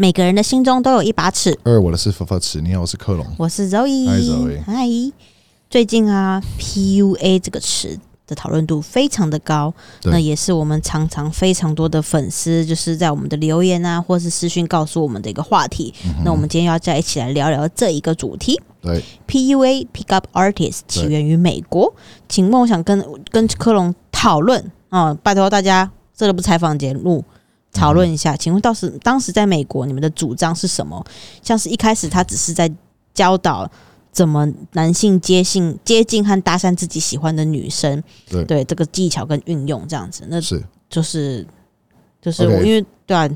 每个人的心中都有一把尺。二，我的是佛佛尺，你好，我是克隆。我是 Zoe，嗨，Zoe 嗨。最近啊，PUA 这个词的讨论度非常的高，那也是我们常常非常多的粉丝就是在我们的留言啊，或是私讯告诉我们的一个话题。那我们今天要再一起来聊聊这一个主题。对，PUA Pickup Artist 起源于美国，请问我想跟跟科隆讨论啊、拜托大家，这个不采访节目，讨论一下。请问当时当时在美国，你们的主张是什么？像是一开始他只是在教导怎么男性接近接近和搭讪自己喜欢的女生，对这个技巧跟运用这样子，那是，就是就是我因为对啊，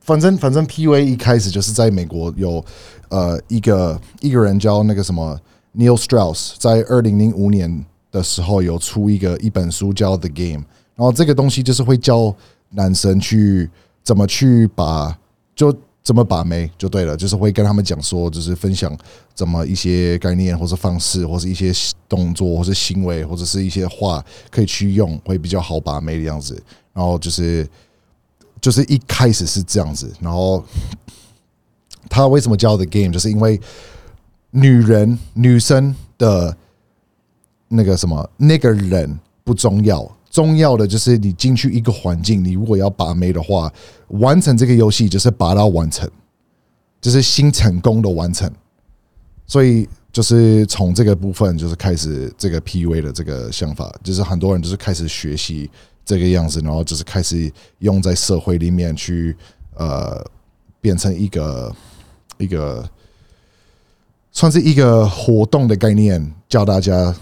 反正反正 PUA 一开始就是在美国有呃一个一个人叫那个什么 Neil Strauss，在二零零五年的时候有出一个一本书叫 The Game，然后这个东西就是会教男生去怎么去把就怎么把妹就对了，就是会跟他们讲说，就是分享怎么一些概念或是方式，或是一些动作，或是行为，或者是一些话可以去用，会比较好把妹的样子。然后就是就是一开始是这样子，然后他为什么叫 The Game，就是因为女人女生的那个什么那个人不重要，重要的就是你进去一个环境，你如果要把妹的话，完成这个游戏就是把它完成，就是新成功的完成，所以。就是从这个部分，就是开始这个 PUA 的这个想法，就是很多人就是开始学习这个样子，然后就是开始用在社会里面去呃，变成一个一个算是一个活动的概念，教大家，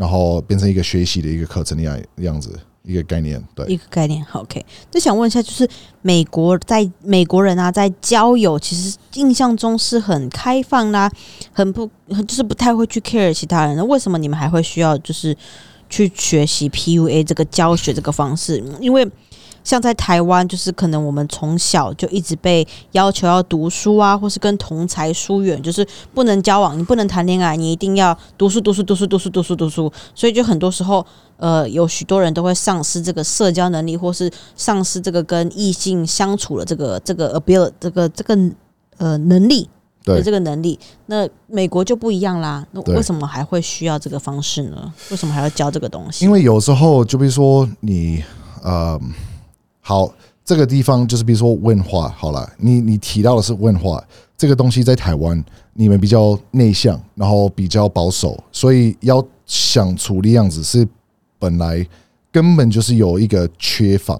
然后变成一个学习的一个课程的样样子，一个概念。对，一个概念。OK，那想问一下，就是美国在美国人啊，在交友其实印象中是很开放啦、很不就是不太会去 care 其他人。那为什么你们还会需要就是去学习 PUA 这个教学这个方式？因为像在台湾，就是可能我们从小就一直被要求要读书啊，或是跟同才疏远，就是不能交往，你不能谈恋爱，你一定要读书、读书、读书、读书、读书、读书。所以就很多时候，呃，有许多人都会丧失这个社交能力，或是丧失这个跟异性相处的这个这个 ability 这个这个呃能力。对有这个能力，那美国就不一样啦。那为什么还会需要这个方式呢？为什么还要教这个东西？因为有时候就比如说你呃，好，这个地方就是比如说问话，好了，你你提到的是问话这个东西，在台湾你们比较内向，然后比较保守，所以要想处理样子是本来根本就是有一个缺乏，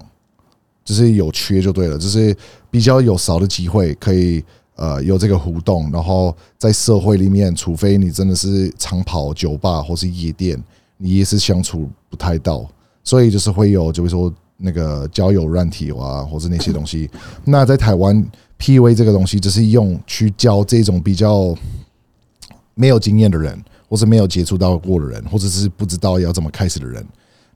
就是有缺就对了，就是比较有少的机会可以呃有这个互动，然后在社会里面，除非你真的是常跑酒吧或是夜店，你也是相处不太到，所以就是会有，就比如说那个交友软体啊，或者那些东西。那在台湾 PUA 这个东西，就是用去教这种比较没有经验的人，或是没有接触到过的人，或者是不知道要怎么开始的人。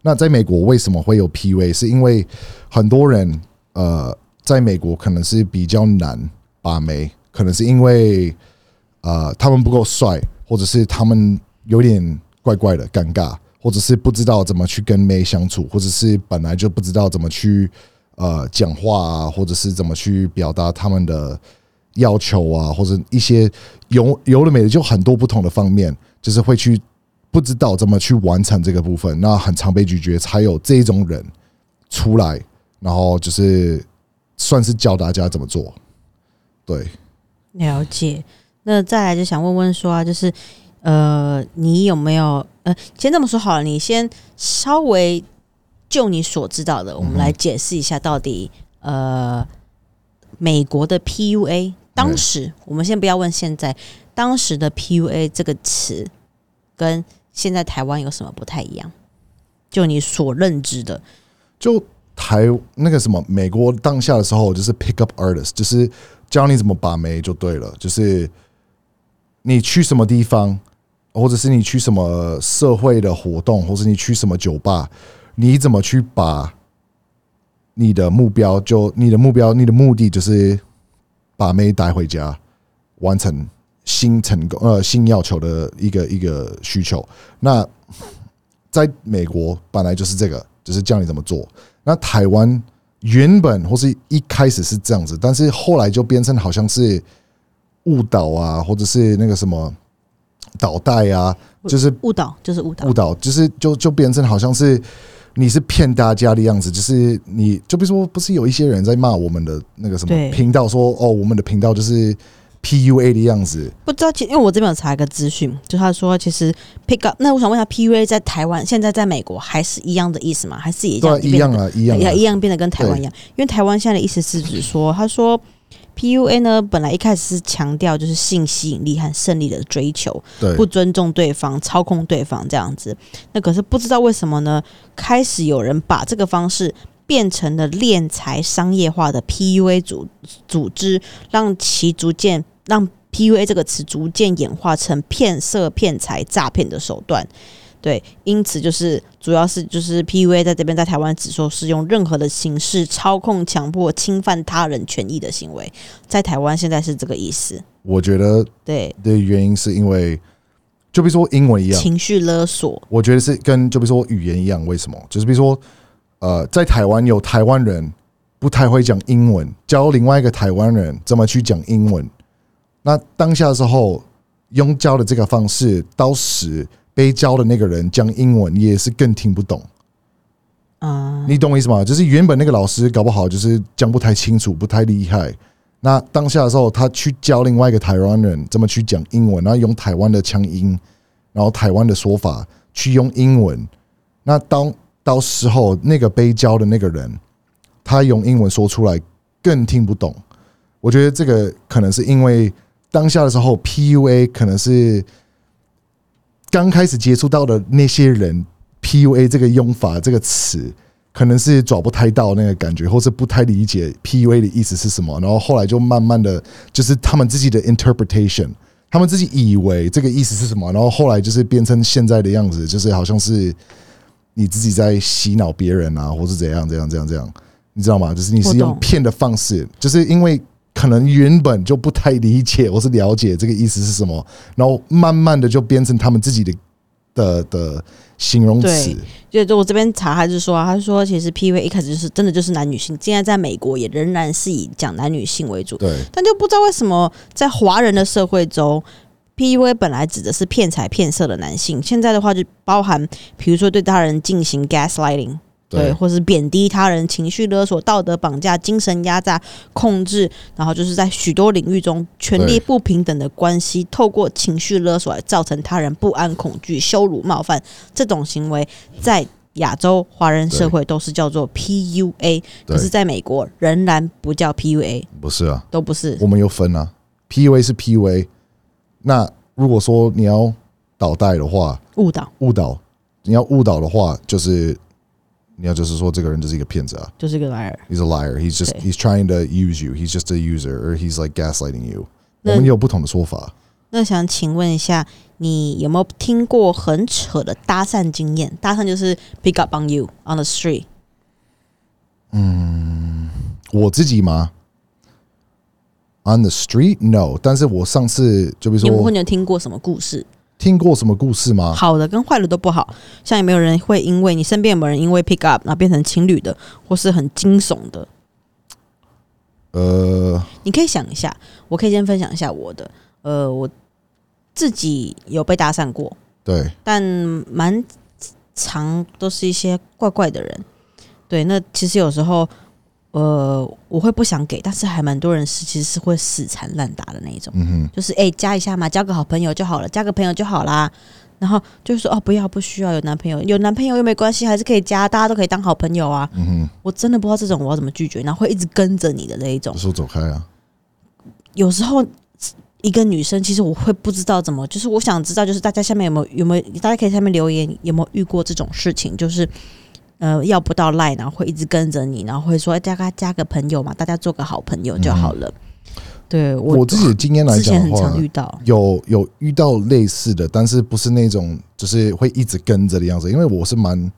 那在美国为什么会有 PUA？是因为很多人呃，在美国可能是比较难把妹，可能是因为呃他们不够帅，或者是他们有点怪怪的尴尬，或者是不知道怎么去跟妹相处，或者是本来就不知道怎么去呃讲话啊，或者是怎么去表达他们的要求啊，或者一些有有了美的，就很多不同的方面，就是会去不知道怎么去完成这个部分，那很常被拒绝，才有这种人出来，然后就是算是教大家怎么做。对，了解。那再来就想问问说啊，就是呃，你有没有呃，先这么说好了，你先稍微就你所知道的，我们来解释一下到底呃，美国的 PUA 当时，我们先不要问现在，当时的 PUA 这个词跟现在台湾有什么不太一样？就你所认知的，就台那个什么美国当下的时候，就是 pick up artist，就是教你怎么把妹就对了，就是你去什么地方，或者是你去什么社会的活动，或者你去什么酒吧，你怎么去把你的目标就你的目标你的目的就是把妹带回家，完成新成功呃新要求的一个一个需求。那 在美国本来就是这个，就是教你怎么做。那台湾原本或是一开始是这样子，但是后来就变成好像是误导啊，或者是那个什么导带啊，就是误导就是误导。误，导，就是就就变成好像是你是骗大家的样子，就是你就比如说，不是有一些人在骂我们的那个什么对。频道说哦，我们的频道就是 PUA 的样子，不知道，其因为我这边有查一个资讯，就他说其实 pick up，那我想问一下，PUA 在台湾现在在美国还是一样的意思吗？还是也一样啊，一样啊，一样啊。也一样变得跟台湾一样？因为台湾现在的意思是指说，他说 PUA 呢本来一开始是强调就是性吸引力和胜利的追求，对不尊重对方、操控对方这样子。那可是不知道为什么呢？开始有人把这个方式变成了敛财商业化的 PUA 组组织，让其逐渐让 PUA 这个词逐渐演化成骗色、骗财、诈骗的手段。对，因此就是主要是就是 PUA 在这边在台湾只说是用任何的形式操控、强迫、侵犯他人权益的行为，在台湾现在是这个意思。我觉得对，的原因是因为，就比如说英文一样，情绪勒索，我觉得是跟就比如说语言一样，为什么？就是比如说，呃，在台湾有台湾人不太会讲英文，教另外一个台湾人怎么去讲英文。那当下的时候，用教的这个方式，到时被教的那个人讲英文也是更听不懂。嗯，你懂我意思吗？就是原本那个老师搞不好就是讲不太清楚，不太厉害。那当下的时候，他去教另外一个台湾人怎么去讲英文，然后用台湾的腔音，然后台湾的说法去用英文。那当到时候那个被教的那个人，他用英文说出来更听不懂。我觉得这个可能是因为当下的时候，PUA 可能是刚开始接触到的那些人，PUA 这个用法这个词，可能是找不太到那个感觉，或是不太理解 PUA 的意思是什么，然后后来就慢慢的就是他们自己的 interpretation，他们自己以为这个意思是什么，然后后来就是变成现在的样子，就是好像是你自己在洗脑别人啊，或是怎样怎样怎样怎样，你知道吗？就是你是用骗的方式，就是因为。可能原本就不太理解或是了解这个意思是什么，然后慢慢的就变成他们自己的的的形容词对。就我这边查，他就说、啊，他说其实 PUA 一开始就是真的就是男女性，现在在美国也仍然是以讲男女性为主，对但就不知道为什么在华人的社会中。PUA 本来指的是骗财骗色的男性，现在的话就包含，比如说对他人进行 gaslighting，对，或是贬低他人、情绪勒索、道德绑架、精神压榨、控制，然后就是在许多领域中权力不平等的关系，透过情绪勒索来造成他人不安、恐惧、羞辱、冒犯，这种行为在亚洲华人社会都是叫做 PUA，可是在美国仍然不叫 PUA，不是啊，都不是。我们有分啊，PUA 是 PUA。那如果说你要导带的话，误导，误导，你要误导的话，就是你要就是说这个人就是一个骗子啊就是一个 liar。，he's a liar, he's just 对 he's trying to use you, he's just a user, or he's like gaslighting you。我们也有不同的说法。那想请问一下，你有没有听过很扯的搭讪经验？搭讪就是 pick up on you on the street。嗯我自己吗？On the street, no。但是我上次就比如说你们会有听过什么故事？听过什么故事吗？好的跟坏的都不好。像有没有人会因为你身边有没有人因为 pick up 然后变成情侣的，或是很惊悚的？呃，你可以想一下，我可以先分享一下我的。呃，我自己有被搭讪过，对，但蛮常都是一些怪怪的人。对，那其实有时候，呃，我会不想给，但是还蛮多人是其实是会死缠烂打的那一种，嗯哼，就是哎、加一下嘛，交个好朋友就好了，加个朋友就好啦。然后就是说哦，不要，不需要有男朋友，有男朋友又没关系，还是可以加，大家都可以当好朋友啊。嗯哼，我真的不知道这种我要怎么拒绝，然后会一直跟着你的那一种就。说走开啊。有时候一个女生，其实我会不知道怎么，就是我想知道，就是大家下面有没有有没有，大家可以下面留言有没有遇过这种事情，就是呃要不到赖，然后会一直跟着你，然后会说哎加个加个朋友嘛，大家做个好朋友就好了。对我我自己的经验来之前很讲的话常，遇到，有有遇到类似的，但是不是那种就是会一直跟着的样子，因为我是蛮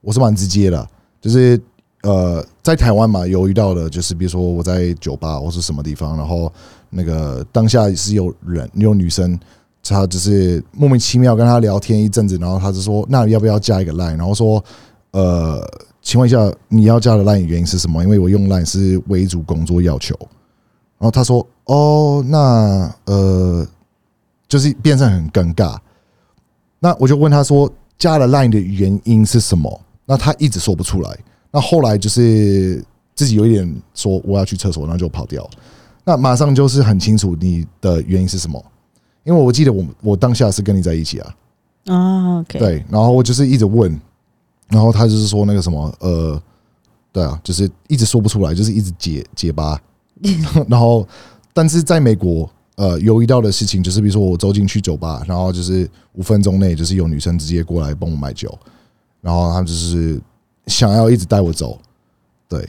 我是蛮直接的，就是呃在台湾嘛有遇到的，就是比如说我在酒吧或是什么地方，然后那个当下是有人有女生，她就是莫名其妙跟他聊天一阵子，然后他就说那要不要加一个 line，然后说呃请问一下，你要加的 Line 原因是什么？因为我用 Line 是为主工作要求。然后他说：“哦，那呃，就是变成很尴尬。”那我就问他说：“加了 Line 的原因是什么？”那他一直说不出来。那后来就是自己有一点说我要去厕所，然后就跑掉。那马上就是很清楚你的原因是什么，因为我记得我我当下是跟你在一起啊。啊，OK，对，然后我就是一直问，然后他就是说那个什么，呃，对啊，就是一直说不出来，就是一直结结巴，然后但是在美国，呃，有遇到的事情就是，比如说我走进去酒吧，然后就是五分钟内就是有女生直接过来帮我买酒，然后他就是想要一直带我走，对，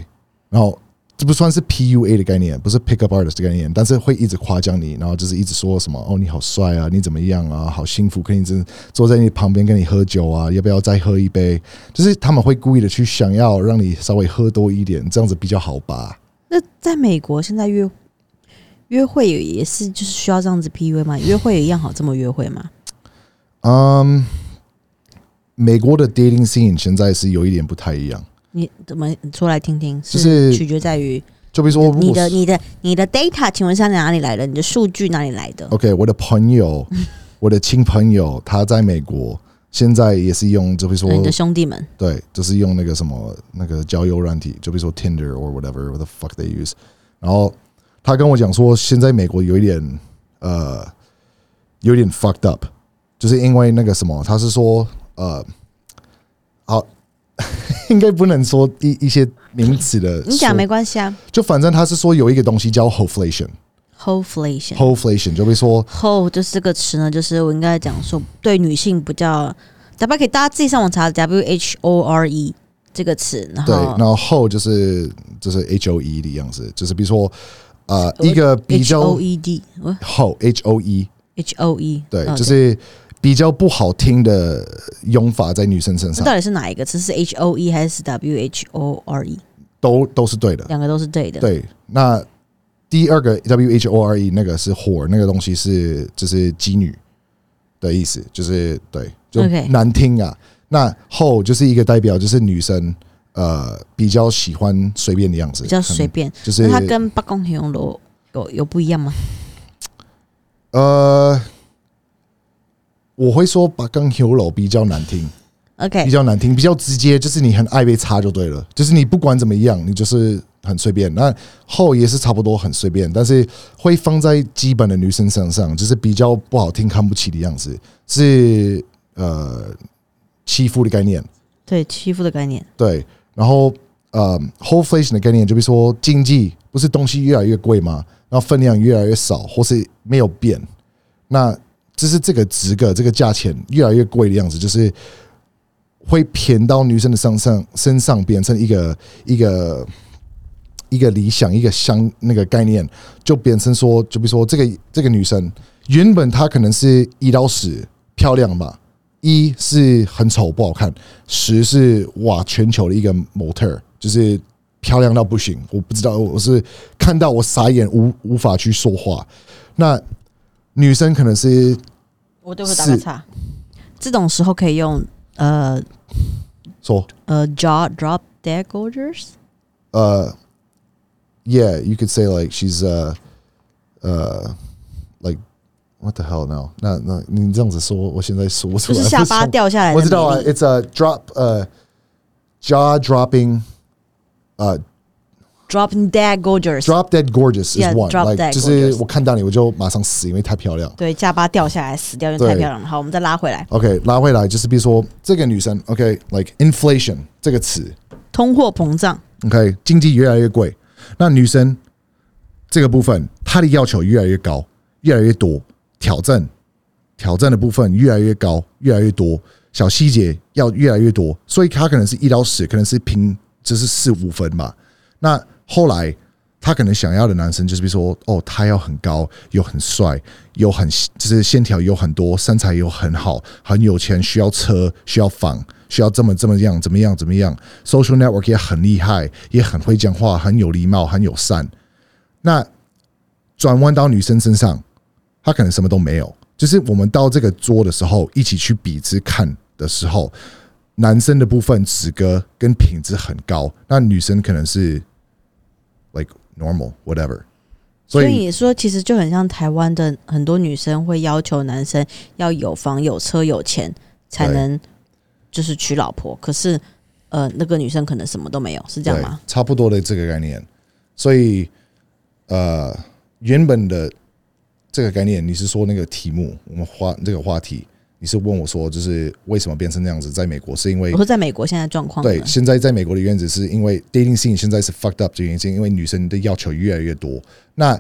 然后。这不算是 PUA 的概念，不是 pick up artist 的概念，但是会一直夸奖你，然后就是一直说什么哦，你好帅啊，你怎么样啊，好幸福，可以真坐在你旁边跟你喝酒啊，要不要再喝一杯？就是他们会故意的去想要让你稍微喝多一点，这样子比较好吧？那在美国现在约约会也是就是需要这样子 PUA 吗？约会也一样好这么约会吗？嗯，美国的 dating scene 现在是有一点不太一样。你怎么说来听听？是取决在于，就比如说你的、你的、你的 data，请问是哪里来的？你的数据哪里来的？OK，我的朋友，我的亲朋友，他在美国，现在也是用，就比如说你的兄弟们，对，就是用那个什么那个交友软体，就比如说 Tinder or whatever，what the fuck they use。然后他跟我讲说，现在美国有一点呃，有点 fucked up，就是因为那个什么，他是说呃，好。应该不能说一一些名词的，你讲没关系啊。就反正他是说有一个东西叫 hoflation，hoflation，hoflation 就会说 ho 就是这个词呢，就是我应该讲说对女性比较，大家可以大家自己上网查 w h o r e 这个词，然后对，然后 ho 就是就是 h o e 的样子，就是比如说呃一个比较 “h o e d ho h o e h o e 对，就是。比较不好听的用法在女生身上，到底是哪一个？词？是 H O E 还是 W H O R E？都都是对的，两个都是对的。对，那第二个 W H O R E 那个是 whore，那个东西是就是妓女的意思，就是对，就难听啊。那 ho 就是一个代表，就是女生呃比较喜欢随便的样子，比较随便。就是它跟八公形容楼有有不一样吗？呃。我会说把刚 hero 比较难听，OK，比较难听，比较直接，就是你很爱被插就对了，就是你不管怎么样，你就是很随便。那后也是差不多很随便，但是会放在基本的女生身上，就是比较不好听、看不起的样子，是呃欺负的概念。对，欺负的概念。对，然后呃 whole fashion 的概念，就比如说经济不是东西越来越贵吗？然后分量越来越少，或是没有变，那。就是这个值个这个价钱越来越贵的样子，就是会偏到女生的身上身上，变成一个一个一个理想，一个相那个概念，就变成说，就比如说这个这个女生原本她可能是一到十漂亮吧，一是很丑不好看，十是哇全球的一个模特，就是漂亮到不行，我不知道我是看到我傻眼无无法去说话，那。女生可能是，我都会打个叉。这种时候可以用呃，说呃，jaw drop dead gorgeous。呃，Yeah，you could say like she's uh uh like what the hell now？那那你这样子说，我现在说不出来。就是下巴掉下来。我知道啊，It's a drop 呃，jaw dropping 呃。 Drop dead gorgeous. Drop dead gorgeous is one. Drop dead 就是我看到你，我就马上死，因为太漂亮。对，下巴掉下来死掉，因为太漂亮了。好，我们再拉回来。OK，拉回来就是比如说这个女生，OK，like inflation 这个词，通货膨胀。OK，经济越来越贵，那女生这个部分她的要求越来越高，越来越多挑战，挑战的部分越来越高，越来越多小细节要越来越多，所以她可能是一到十，可能是平就是四五分嘛。那后来，他可能想要的男生就是，比如说，哦，他要很高，又很帅，又很就是线条有很多，身材又很好，很有钱，需要车，需要房，需要这么这么样，怎么样怎么样？Social network 也很厉害，也很会讲话，很有礼貌，很友善。那转弯到女生身上，他可能什么都没有。就是我们到这个桌的时候，一起去比之看的时候，男生的部分资格跟品质很高，那女生可能是 like normal whatever。所以你说，其实就很像台湾的很多女生会要求男生要有房、有车、有钱才能就是娶老婆，可是呃，那个女生可能什么都没有，是这样吗？差不多的这个概念。所以呃，原本的这个概念，你是说那个题目，我们话这个话题，你是问我说，就是为什么变成那样子？在美国是因为我说在美国现在状况呢，对，现在在美国的原则是因为 dating scene 现在是 fucked up 这原因，是因为女生的要求越来越多。那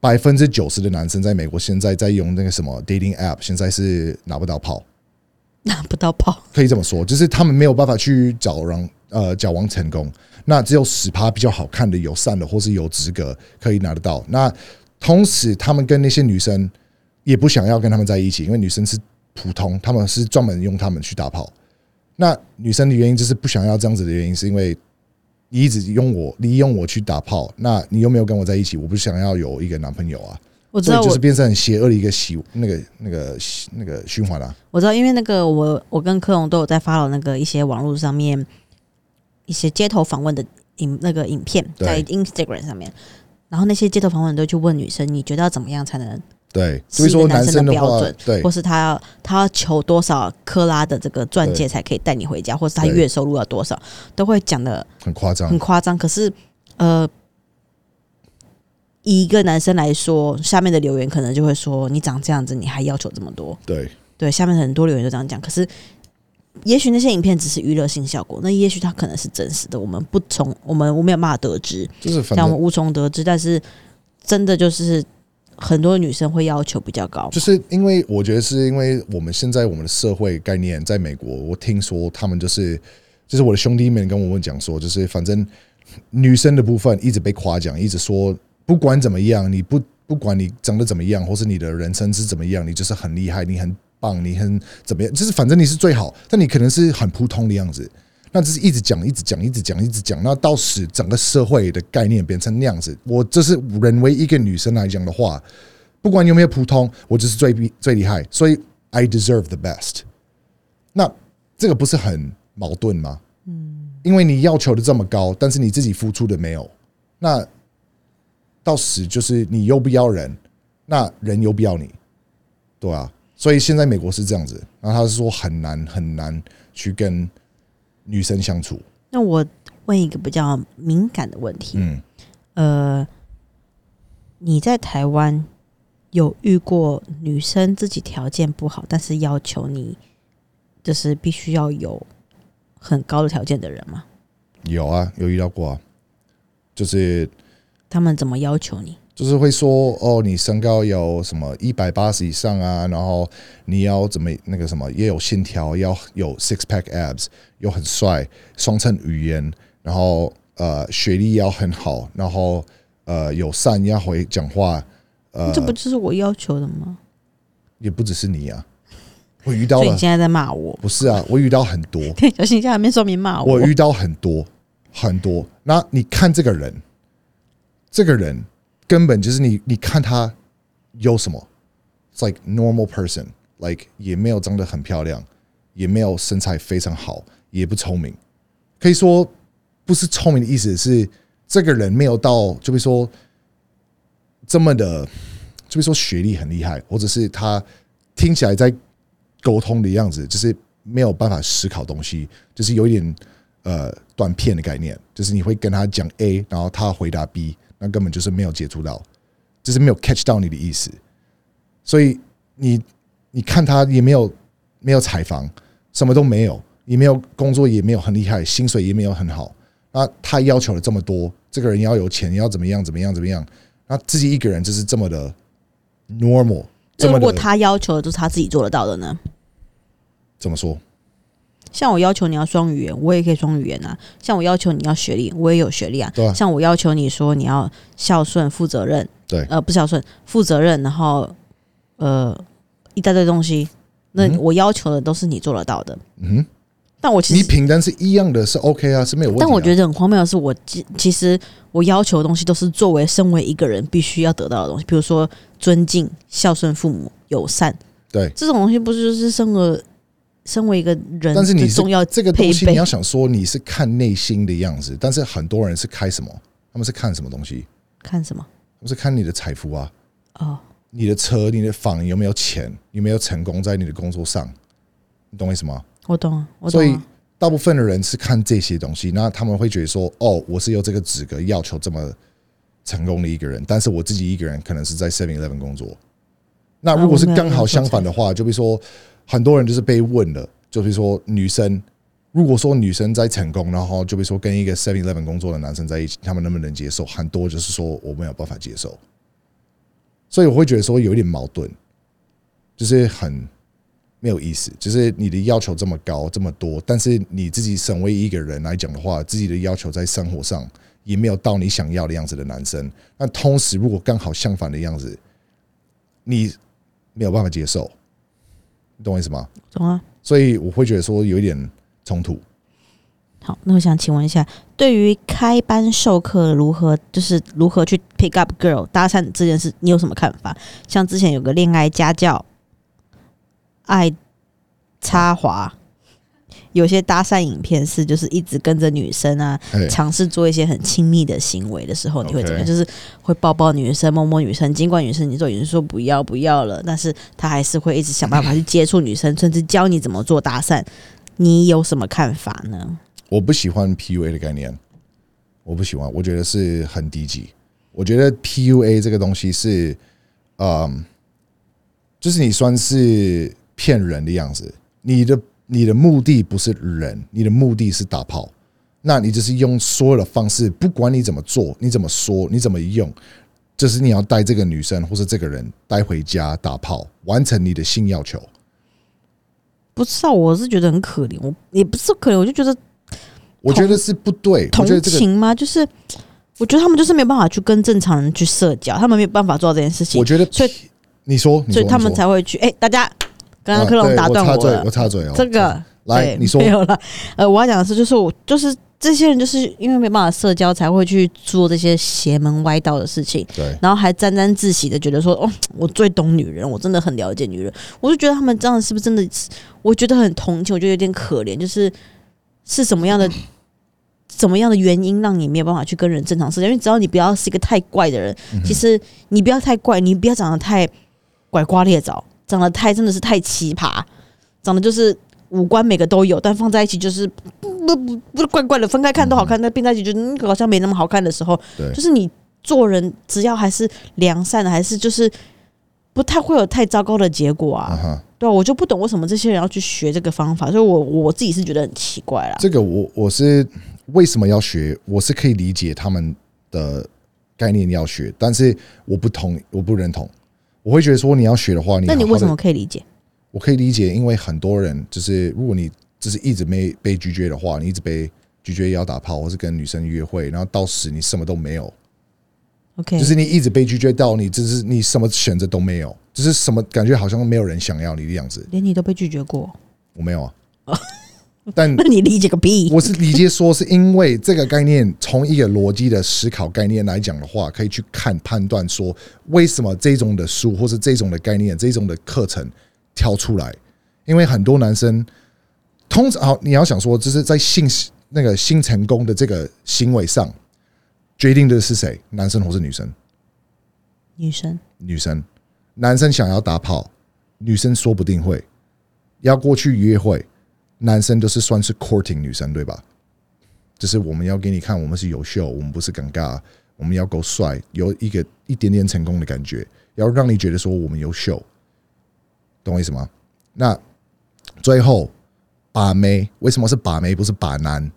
百分之九十的男生在美国现在在用那个什么 dating app，现在是拿不到炮，拿不到炮，可以这么说，就是他们没有办法去找让呃交往成功。那只有十趴比较好看的、友善的或是有资格可以拿得到。那同时，他们跟那些女生也不想要跟他们在一起，因为女生是普通，他们是专门用他们去打炮。那女生的原因就是不想要这样子的原因，是因为你一直用我你用我去打炮，那你又没有跟我在一起，我不想要有一个男朋友啊，我知道就是变成很邪恶的一个习那个那个那个循环啊。我知道，因为那个我我跟柯龙都有在发了那个一些网络上面一些街头访问的影那个影片，在 Instagram 上面，然后那些街头访问都去问女生，你觉得要怎么样才能对，是所以说男生生的标准，对或是他要他要求多少克拉的这个钻戒才可以带你回家，或是他月收入要多少，都会讲的很夸张很。夸张。可是呃，以一个男生来说，下面的留言可能就会说：“你长这样子，你还要求这么多对，？”对，下面很多留言都这样讲。可是，也许那些影片只是娱乐性效果，那也许他可能是真实的，我们不从我们我没有办法得知，就是像我们无从得知。但是，真的就是很多女生会要求比较高，就是因为我觉得是因为我们现在我们的社会概念在美国，我听说他们就是就是我的兄弟们跟我们讲说，就是反正女生的部分一直被夸奖，一直说不管怎么样，你不不管你长得怎么样，或是你的人生是怎么样，你就是很厉害，你很棒，你很怎么样，就是反正你是最好，但你可能是很普通的样子。那就是一直讲，一直讲，一直讲，一直讲，那到使整个社会的概念变成那样子。我这是人为一个女生来讲的话，不管有没有普通，我就是最厉最厉害，所以 I deserve the best。那这个不是很矛盾吗？嗯，因为你要求的这么高，但是你自己付出的没有，那到时就是你又不要人，那人又不要你，对啊。所以现在美国是这样子，然后他是说很难很难去跟女生相处，那我问一个比较敏感的问题，嗯，呃，你在台湾有遇过女生自己条件不好，但是要求你就是必须要有很高的条件的人吗？有啊，有遇到过啊，就是他们怎么要求你？就是会说哦，你身高有什么一百八十以上啊，然后你要怎么那个什么也有线条，要有 six pack abs，又很帅，双称语言，然后呃学历要很好，然后呃友善要会讲话，呃这不就是我要求的吗？也不只是你啊，我遇到了你现在在骂我？不是啊，我遇到很多，小心下面说明骂我。我遇到很多很多。那你看这个人，这个人根本就是你，你看他有什么？It's like normal person, like 也没有长得很漂亮，也没有身材非常好，也不聪明。可以说不是聪明的意思是这个人没有到，就比如说这么的，就比如说学历很厉害，或者是他听起来在沟通的样子，就是没有办法思考东西，就是有一点呃短片的概念，就是你会跟他讲 A，然后他回答 B，那根本就是没有接触到，就是没有 catch 到你的意思，所以你你看他也没有没有采访，什么都没有，也没有工作，也没有很厉害，薪水也没有很好，那他要求了这么多，这个人要有钱，要怎么样怎么样怎么样，那自己一个人就是这么的 normal，这那如果他要求的都是他自己做得到的呢？怎么说？像我要求你要双语言，我也可以双语言啊。像我要求你要学历，我也有学历啊。对啊像我要求你说你要孝顺、负责任，对呃，不孝顺、负责任，然后呃一大堆东西，那嗯我要求的都是你做得到的。嗯哼，但我其实，你品单是一样的，是 OK 啊，是没有问题、啊。但我觉得很荒谬的是，我其其实我要求的东西都是作为身为一个人必须要得到的东西，比如说尊敬、孝顺父母、友善，对这种东西不是就是生而身为一个人，但是你是重要这个东西，你要想说你是看内心的样子，但是很多人是看什么？他们是看什么东西？看什么？他们是看你的财富啊，哦，你的车、你的房有没有钱，有没有成功在你的工作上，你懂我意思吗？我懂啊，我懂所以啊。大部分的人是看这些东西，那他们会觉得说，哦，我是有这个资格要求这么成功的一个人，但是我自己一个人可能是在 Seven Eleven 工作。那如果是刚好相反的话，就比如说很多人就是被问了，就比如说女生，如果说女生在成功，然后就比如说跟一个 Seven Eleven 工作的男生在一起，他们能不能接受？很多就是说我没有办法接受，所以我会觉得说有点矛盾，就是很没有意思。就是你的要求这么高这么多，但是你自己身为一个人来讲的话，自己的要求在生活上也没有到你想要的样子的男生。那同时，如果刚好相反的样子，你没有办法接受，你懂我意思吗？懂啊。所以我会觉得说有一点冲突。好，那我想请问一下，对于开班授课如何，就是如何去 pick up girl 搭讪这件事，你有什么看法？像之前有个恋爱家教，爱插华，有些搭讪影片是就是一直跟着女生啊，哎，尝试做一些很亲密的行为的时候，你会怎么样？就是会抱抱女生、摸摸女生，尽管女生你都已经说不要不要了，但是他还是会一直想办法去接触女生，甚至教你怎么做搭讪。你有什么看法呢？我不喜欢 PUA 的概念，我不喜欢，我觉得是很低级。我觉得 PUA 这个东西是，嗯，就是你算是骗人的样子。你的你的目的不是人，你的目的是打炮。那你就是用所有的方式，不管你怎么做，你怎么说，你怎么用，就是你要带这个女生或是这个人带回家打炮，完成你的性要求。不知道，我是觉得很可怜，我也不是可怜，我就觉得我觉得是不对。同情吗？就是我觉得他们就是没有办法去跟正常人去社交，他们没有办法做到这件事情我，觉得所以你说，所以他们才会去。哎、大家，刚刚啊克隆打对我插嘴，断我了我，插嘴哦。这个来你说没有了。呃，我要讲的是，就是我就是这些人，就是因为没办法社交，才会去做这些邪门歪道的事情，对，然后还沾沾自喜的觉得说，哦，我最懂女人，我真的很了解女人。我就觉得他们这样是不是真的？我觉得很同情，我觉得有点可怜，就是是什么样的？怎么样的原因让你没有办法去跟人正常社交？因为只要你不要是一个太怪的人，嗯其实你不要太怪，你不要长得太拐瓜裂枣，长得太真的是太奇葩，长得就是五官每个都有，但放在一起就是不不不怪怪的，分开看都好看，但并在一起就嗯好像没那么好看的时候，对就是你做人只要还是良善的，还是就是不太会有太糟糕的结果啊。啊，对啊，我就不懂为什么这些人要去学这个方法，所以我我自己是觉得很奇怪啦。这个我我是为什么要学？我是可以理解他们的概念要学，但是我不同，我不认同。我会觉得说你要学的话，你那你为什么可以理解？我可以理解，因为很多人就是如果你就是一直没被拒绝的话，你一直被拒绝要打炮，或是跟女生约会，然后到时你什么都没有，OK，就是你一直被拒绝到你就是你什么选择都没有，就是什么感觉好像没有人想要你的样子。连你都被拒绝过，我没有啊，但那你理解个屁！我是理解说，是因为这个概念从一个逻辑的思考概念来讲的话，可以去看判断说，为什么这种的书或是这种的概念、这种的课程跳出来？因为很多男生通常好，你要想说，就是在性那个性成功的这个行为上，决定的是谁？男生或是女生？女生女生，男生想要打炮，女生说不定会要过去约会，男生都是算是 courting 女生对吧？就是我们要给你看，我们是优秀，我们不是尴尬，我们要够帅，有一个一点点成功的感觉，要让你觉得说我们优秀，懂我意思吗？那最后把妹为什么是把妹不是把男？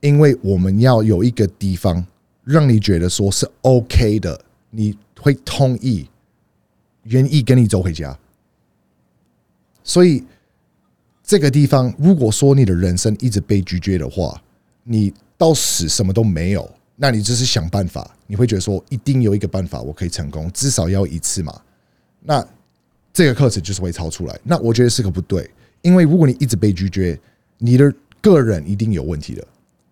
因为我们要有一个地方让你觉得说是 OK 的，你会同意、愿意跟你走回家。所以这个地方，如果说你的人生一直被拒绝的话，你到死什么都没有，那你就是想办法，你会觉得说一定有一个办法我可以成功，至少要一次嘛。那这个课程就是会超出来，那我觉得是个不对，因为如果你一直被拒绝，你的个人一定有问题的。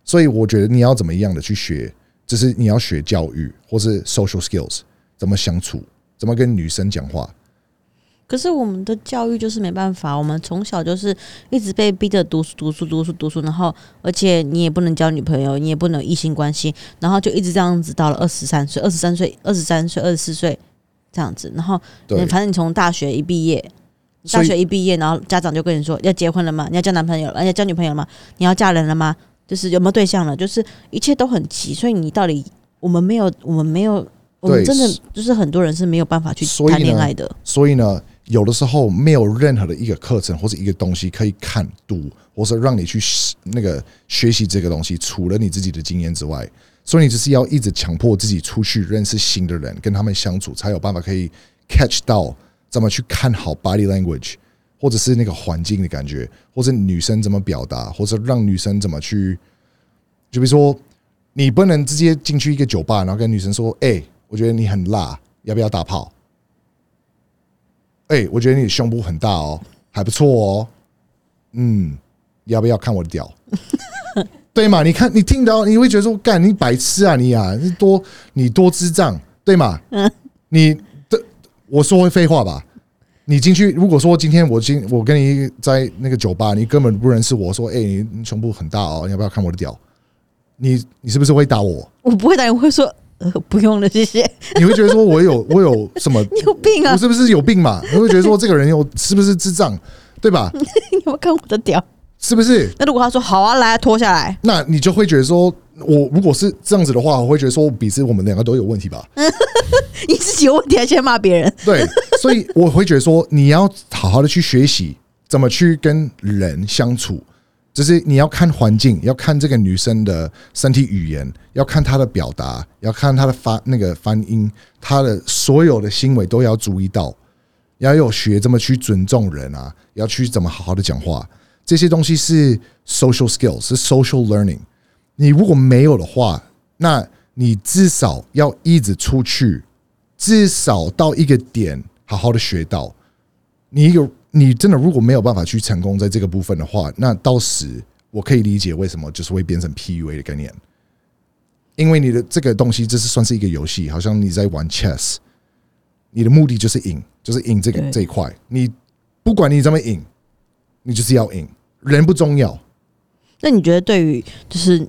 所以我觉得你要怎么样的去学，就是你要学教育或是 social skills，怎么相处，怎么跟女生讲话。可是我们的教育就是没办法，我们从小就是一直被逼着读书、读书、读书、读书，然后而且你也不能交女朋友，你也不能异性关系，然后就一直这样子到了二十三岁、二十三岁、二十三岁、二十四岁这样子，然后反正你从大学一毕业，大学一毕业，然后家长就跟你说要结婚了吗？你要交男朋友了？要交女朋友了吗？你要嫁人了吗？就是有没有对象了？就是一切都很急，所以你到底我们没有，我们没有，我们真的就是很多人是没有办法去谈恋爱的。所以呢，有的时候没有任何的一个课程或者一个东西可以看读，或是让你去那个学习这个东西，除了你自己的经验之外，所以你就是要一直强迫自己出去认识新的人，跟他们相处，才有办法可以 catch 到怎么去看好 body language，或者是那个环境的感觉，或者女生怎么表达，或者让女生怎么去，就比如说你不能直接进去一个酒吧，然后跟女生说：“哎、我觉得你很辣，要不要打炮？”哎、我觉得你胸部很大哦，还不错哦。嗯，要不要看我的屌？对嘛？你看，你听到你会觉得说，干你白痴啊你啊，你多你多智障，对嘛？嗯？你的我说会废话吧？你进去，如果说今天我今我跟你在那个酒吧，你根本不认识我，说，哎、你你胸部很大哦，你要不要看我的屌？你你是不是会打我？我不会打，我会说呃 不用了，谢谢。你会觉得说我有我有什么？你有病啊我！是不是有病嘛？你会觉得说这个人有是不是智障，对吧？你有没有看我的屌？是不是？那如果他说好啊，来脱下来，那你就会觉得说，我如果是这样子的话，我会觉得说，彼此我们两个都有问题吧？你自己有问题还先骂别人？对，所以我会觉得说，你要好好的去学习怎么去跟人相处，就是你要看环境，要看这个女生的身体语言，要看她的表达，要看她的发那个发音，她的所有的行为都要注意到，要有学怎么去尊重人啊，要去怎么好好的讲话，这些东西是 social skills，是 social learning。你如果没有的话，那你至少要一直出去，至少到一个点好好的学到。你有你真的如果没有办法去成功在这个部分的话，那到时我可以理解为什么就是会变成 PUA 的概念，因为你的这个东西这是算是一个游戏，好像你在玩 chess，你的目的就是赢，就是赢这个这一块。你不管你怎么赢，你就是要赢，人不重要。那你觉得对于就是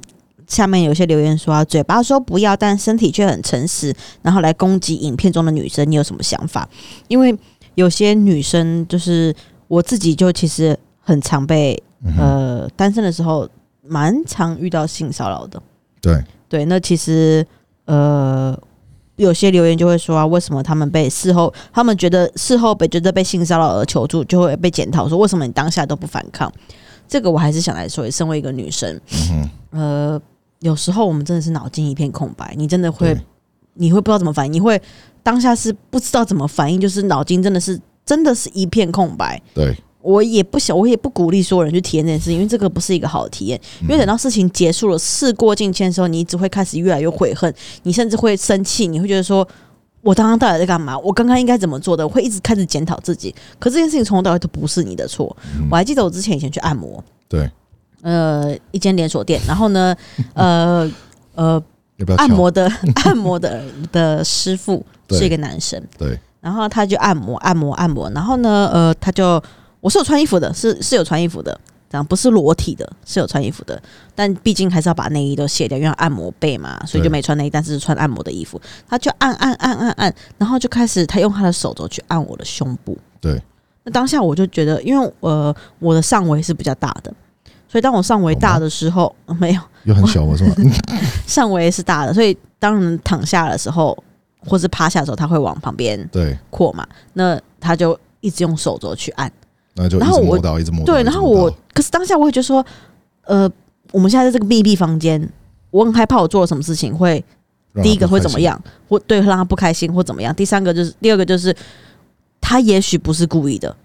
下面有些留言说啊，嘴巴说不要，但身体却很诚实，然后来攻击影片中的女生，你有什么想法？因为有些女生就是我自己就其实很常被嗯呃单身的时候蛮常遇到性骚扰的。对，对，那其实呃。有些留言就会说啊，为什么他们被事后，他们觉得事后被觉得被性骚扰而求助，就会被检讨说为什么你当下都不反抗？这个我还是想来说，身为一个女生，嗯，呃，有时候我们真的是脑筋一片空白，你真的会对，你会不知道怎么反应，你会当下是不知道怎么反应，就是脑筋真的是真的是一片空白。对，我也不想，我也不鼓励所有人去体验这件事，因为这个不是一个好的体验。因为等到事情结束了，事过境迁的时候，你只会开始越来越悔恨，你甚至会生气，你会觉得说。我刚刚到底在干嘛？我刚刚应该怎么做的？我会一直开始检讨自己。可这件事情从头到尾都不是你的错。我还记得我之前以前去按摩，对，呃，一间连锁店，然后呢，呃呃，要不要？按摩的按摩的的师傅是一个男生，对，然后他就按摩按摩按摩，然后呢，呃，他就我是有穿衣服的，是是有穿衣服的，这样不是裸体的，是有穿衣服的，但毕竟还是要把内衣都卸掉，因为按摩背嘛，所以就没穿内衣，但是穿按摩的衣服，他就按按按按按，然后就开始他用他的手肘去按我的胸部，对，那当下我就觉得，因为呃我的上围是比较大的，所以当我上围大的时候，呃 没有。又很小我？是吗？上围是大的，所以当人躺下的时候，或是趴下的时候，他会往旁边对，扩嘛。那他就一直用手肘去按，那就一然后我直摸到，一直摸到。对。然后我，可是当下我也觉得说，呃，我们现在在这个密闭房间，我很害怕我做了什么事情会，第一个？会怎么样，或对让他不开心或怎么样。第三个就是，第二个就是，他也许不是故意的，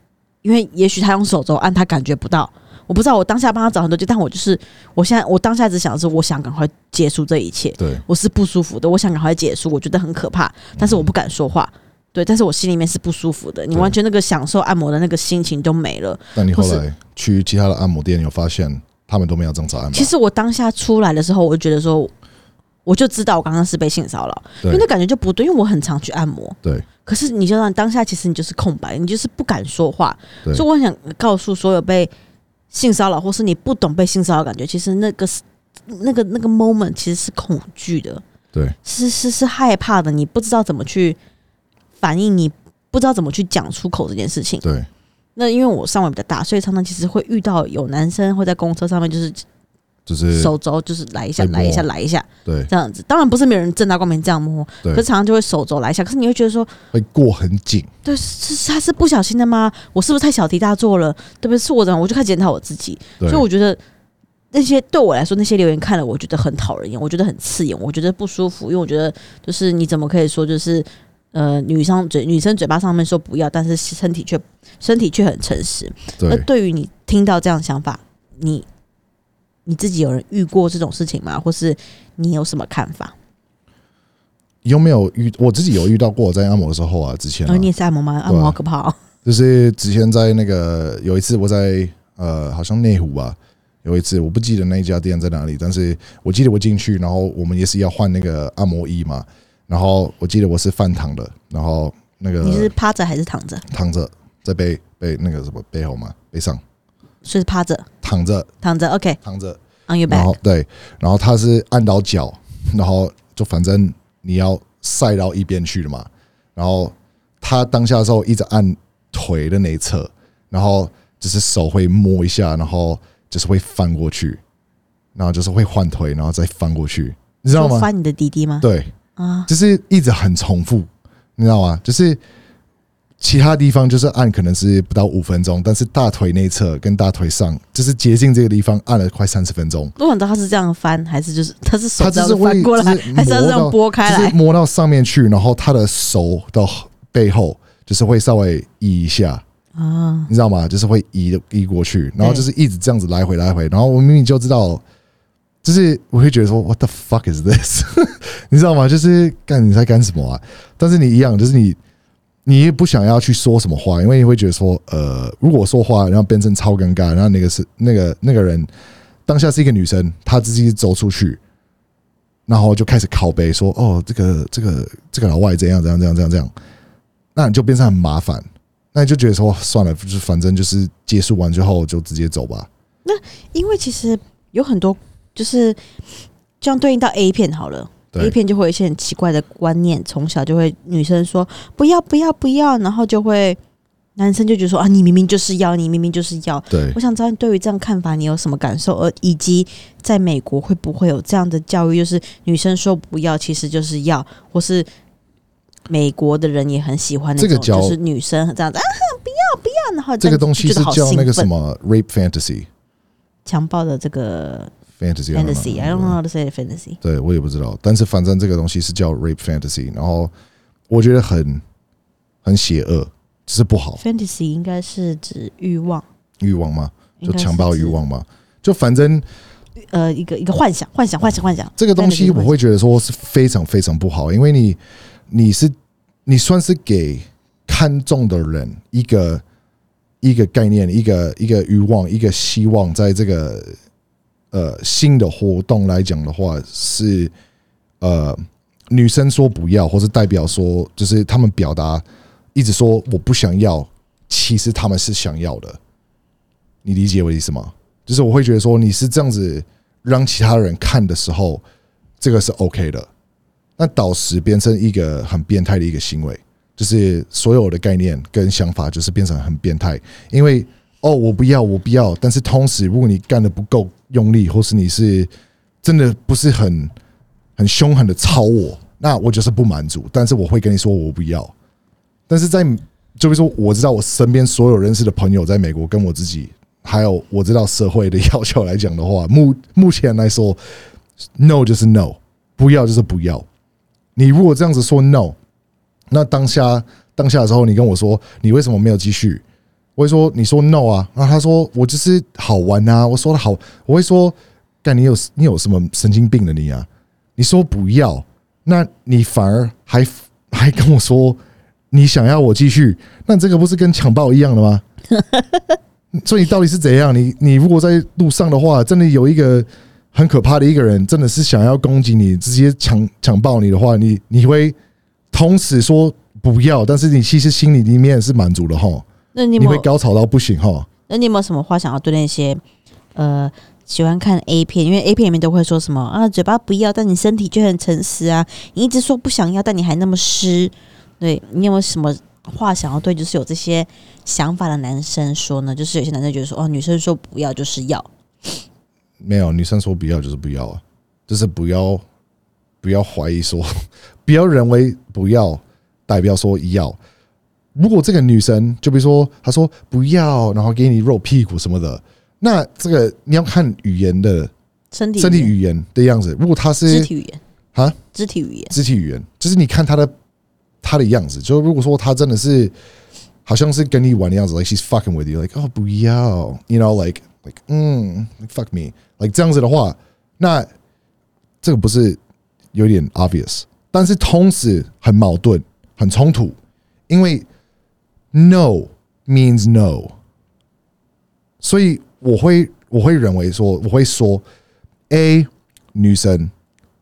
因为也许他用手肘按，他感觉不到。我不知道，我当下帮他找很多句，但我就是，我现在我当下只想的是，我想赶快结束这一切。对，我是不舒服的，我想赶快结束，我觉得很可怕，但是我不敢说话。对，但是我心里面是不舒服的，你完全那个享受按摩的那个心情都没了。那你后来去其他的按摩店，有发现他们都没有这样子按摩？其实我当下出来的时候，我就觉得说，我就知道我刚刚是被性骚扰，因为感觉就不对，因为我很常去按摩。对可是你就让当下，其实你就是空白，你就是不敢说话。对所以我想告诉所有被性骚扰或是你不懂被性骚扰感觉，其实那个是那个那个 moment 其实是恐惧的，对。是是是害怕的，你不知道怎么去反应，你不知道怎么去讲出口这件事情。对。那因为我上围比较大，所以常常其实会遇到有男生会在公车上面就是就是手肘就是来一下来一下来一下对。这样子，当然不是没有人正大光明这样摸，可是常常就会手肘来一下，可是你会觉得说，会过很紧，对，是是他是不小心的吗？我是不是太小题大做了？对不对？是我的，我就开始检讨我自己，所以我觉得那些对我来说那些留言看了，我觉得很讨人厌，我觉得很刺眼，我觉得不舒服，因为我觉得就是你怎么可以说就是呃女生嘴女生嘴巴上面说不要，但是身体却身体却很诚实。那对对于你听到这样的想法，你你自己有人遇过这种事情吗？或是你有什么看法？有没有遇我自己有遇到过在按摩的时候啊，之前、你也是按摩吗？按摩好可怕哦！就是之前在那个有一次我在呃好像内湖吧，有一次我不记得那一家店在哪里，但是我记得我进去，然后我们也是要换那个按摩衣嘛，然后我记得我是饭躺的，然后那个你是趴着还是躺着？躺着在背背那个什么背后嘛背上是趴着，躺着躺着。OK，on 躺着，your 然后。对，然后他是按到脚，然后就反正你要晒到一边去了嘛。然后他当下的时候一直按腿的那一侧，然后就是手会摸一下，然后就是会翻过去，然后就是会换腿，然后再翻过去，你知道吗？翻你的弟弟吗？对，啊，就是一直很重复，你知道吗？就是其他地方就是按可能是不到五分钟，但是大腿内侧跟大腿上就是接近这个地方按了快三十分钟。我想知道他是这样翻，还是就是他是手这样他就是翻过来，就是还是要这样拨开来？就是摸到上面去，然后他的手的背后就是会稍微移一下，啊，你知道吗？就是会移移过去，然后就是一直这样子来回来回，然后我明明就知道，就是我会觉得说 What the fuck is this？你知道吗？就是干你在干什么啊？但是你一样，就是你你也不想要去说什么话，因为你会觉得说，呃，如果说话，然后变成超尴尬，然后那个是那个那个人当下是一个女生，她自己走出去。然后就开始拷贝说：“哦，这个这个这个老外怎样怎样怎样怎样怎样。”那你就变成很麻烦，那你就觉得说算了，就是反正就是结束完之后就直接走吧。那因为其实有很多就是这样对应到 A 片好了。对。A 片就会有一些很奇怪的观念，从小就会女生说不要不要不要，然后就会男生就觉得说啊，你明明就是要，你明明就是要。对。我想知道你对于这样看法你有什么感受，而以及在美国会不会有这样的教育，就是女生说不要，其实就是要，或是美国的人也很喜欢那种，就是女生这样子啊，不要不要，然后这个东西是叫那个什么么 rape fantasy 强暴的这个 fantasy I don't know fantasy，I don't know how to say fantasy。对我也不知道，但是反正这个东西是叫 rape fantasy，然后我觉得很很邪恶，只是不好 fantasy 应该是指欲望，欲望吗？就强暴欲望吗？就反正呃，一个一个幻想，幻想，幻想，幻想。这个东西我会觉得说是非常非常不好，因为你你是你算是给看中的人一个一个概念，一个一个欲望，一个希望，在这个呃新的活动来讲的话，是呃女生说不要，或是代表说就是他们表达一直说我不想要，其实他们是想要的，你理解我的意思吗？就是我会觉得说你是这样子让其他人看的时候，这个是 OK 的。那导时变成一个很变态的一个行为，就是所有的概念跟想法就是变成很变态，因为哦我不要我不要，但是同时如果你干的不够用力，或是你是真的不是很很凶狠的操我，那我就是不满足，但是我会跟你说我不要。但是在就比如说我知道我身边所有认识的朋友在美国跟我自己，还有我知道社会的要求来讲的话，目目前来说，no 就是 no，不要就是不要。你如果这样子说 no，那当下当下的时候，你跟我说你为什么没有继续？我会说你说 no 啊，然后他说我就是好玩啊，我说的好，我会说干你有你有什么神经病的你啊？你说不要，那你反而还还跟我说你想要我继续，那这个不是跟强暴一样的吗？所以你到底是怎样？你你如果在路上的话，真的有一个很可怕的一个人，真的是想要攻击你，直接强强暴你的话，你你会同时说不要，但是你其实心里里面是满足的哈，那你有没有？高潮到不行哈。那你有没有什么话想要对那些呃喜欢看 A 片？因为 A 片里面都会说什么啊，嘴巴不要，但你身体却很诚实啊。你一直说不想要，但你还那么湿。对你有没有什么话想要对就是有这些想法的男生说呢？就是有些男生觉得说哦，女生说不要就是要，没有，女生说不要就是不要啊，就是不要不要怀疑说，不要认为不要代表说要。如果这个女生就比如说她说不要，然后给你肉屁股什么的，那这个你要看语言的身体身体语言的样子。如果她是肢体语言。啊，肢体语言，肢体语言，就是你看她的她的样子，就如果说她真的是好像是跟你玩的样子，like she's fucking with you，like 哦不要，you know，like like 嗯，like fuck me，like 这样子的话，那这个不是有点 obvious，但是同时很矛盾、很冲突，因为 no means no，所以我会我会认为说，我会说 A 女生，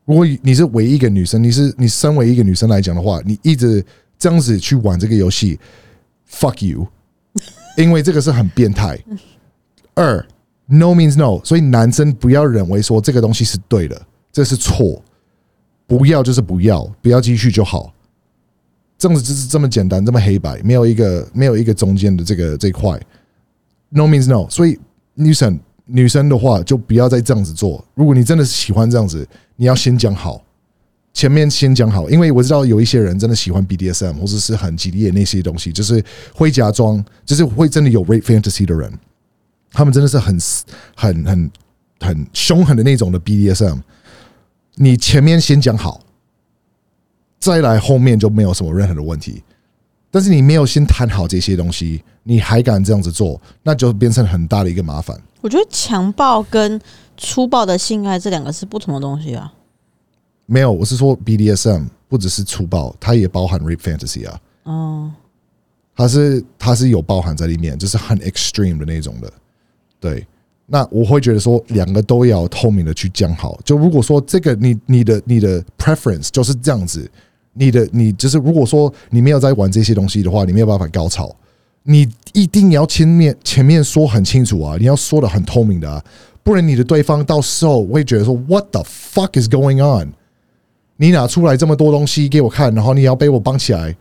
如果你是唯一一个女生，你是你身为一个女生来讲的话，你一直这样子去玩这个游戏，fuck you，因为这个是很变态。二 no means no，所以男生不要认为说这个东西是对的，这是错，不要就是不要，不要继续就好。这样子就是这么简单，这么黑白，没有一个没有一个中间的这个这块。No means no，所以女生女生的话就不要再这样子做。如果你真的是喜欢这样子，你要先讲好，前面先讲好，因为我知道有一些人真的喜欢 BDSM 或者是很激烈那些东西，就是会假装，就是会真的有 rape fantasy 的人，他们真的是很很很很凶狠的那种的 BDSM。你前面先讲好，再来后面就没有什么任何的问题。但是你没有先谈好这些东西，你还敢这样子做，那就变成很大的一个麻烦。我觉得强暴跟粗暴的性爱这两个是不同的东西啊。没有，我是说 BDSM 不只是粗暴，它也包含 rape fantasy 啊，哦，它是它是有包含在里面，就是很 extreme 的那种的。对，那我会觉得说两个都要透明的去讲好。就如果说这个你你的你的 preference 就是这样子，你的你就是如果说你没有在玩这些东西的话，你没有办法高潮，你一定要前面前面说很清楚啊，你要说的很透明的啊，不然你的对方到时候会觉得说 What the fuck is going on？你拿出来这么多东西给我看，然后你要被我绑起来，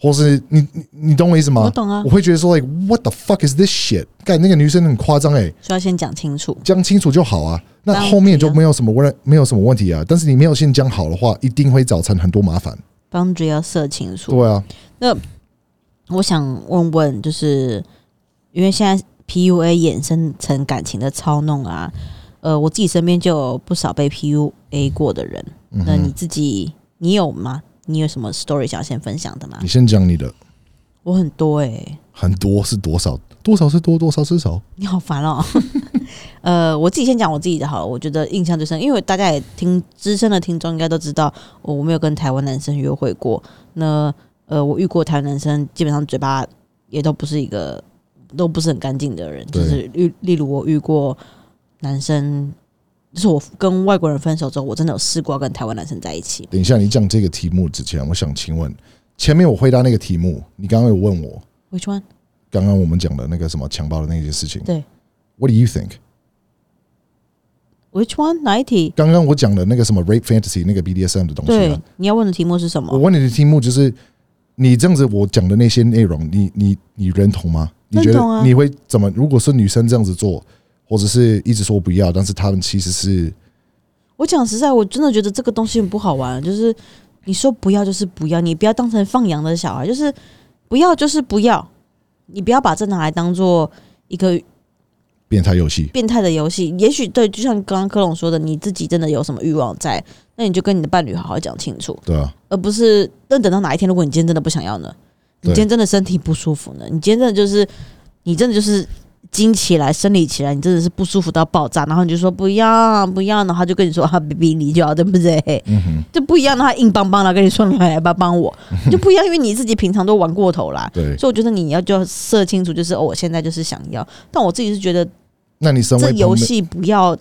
或是你你你懂我意思吗？我懂啊我会觉得说，like what the fuck is this shit？干那个女生很夸张哎，所以要先讲清楚。讲清楚就好啊，那后面就没有什么问没有什么问题啊。但是你没有先讲好的话，一定会造成很多麻烦。boundary 要设清楚。对啊，那我想问问，就是因为现在 PUA 衍生成感情的操弄啊，呃，我自己身边就有不少被 PUA 过的人。嗯那你，自己你有吗？你有什么 story 想要先分享的吗你？先讲你的，我很多诶、很多是多少？多少是多，多少是少？你好烦哦。呃，我自己先讲我自己的好了，我觉得印象最深，因为大家也听资深的听众应该都知道，我我没有跟台湾男生约会过。那呃，我遇过台湾男生，基本上嘴巴也都不是一个 都不是很干净的人，就是例例如我遇过男生，就是我跟外国人分手之后，我真的有试过跟台湾男生在一起。等一下，你讲这个题目之前，我想请问，前面我回答那个题目，你刚刚有问我，Which one？刚刚我们讲的那个什么强暴的那些事情，对，What do you think？Which one？哪一题？刚刚我讲的那个什么 rape fantasy 那个 BDSM 的东西对啊，，你要问的题目是什么？我问你的题目就是，你这样子我讲的那些内容，你你你认同吗？你觉得你会怎么？如果是女生这样子做，或者是一直说不要，但是他们其实是我讲实在，我真的觉得这个东西很不好玩。就是你说不要就是不要，你不要当成放羊的小孩，就是不要就是不要，你不要把这拿来当做一个变态游戏，变态的游戏。也许对，就像刚刚科隆说的，你自己真的有什么欲望在，那你就跟你的伴侣好好讲清楚，对啊，而不是那等到哪一天，如果你今天真的不想要呢？你今天真的身体不舒服呢？你今天真的就是你真的就是经起来、生理起来，你真的是不舒服到爆炸，然后你就说不要不要，然后他就跟你说啊，baby 你就要对不对？嗯哼，就不一样的，他硬邦邦的跟你说来来吧，帮我，就不一样，因为你自己平常都玩过头啦。对。所以我觉得你要就要设清楚，就是哦，我现在就是想要，但我自己是觉得那你身为，这游戏不要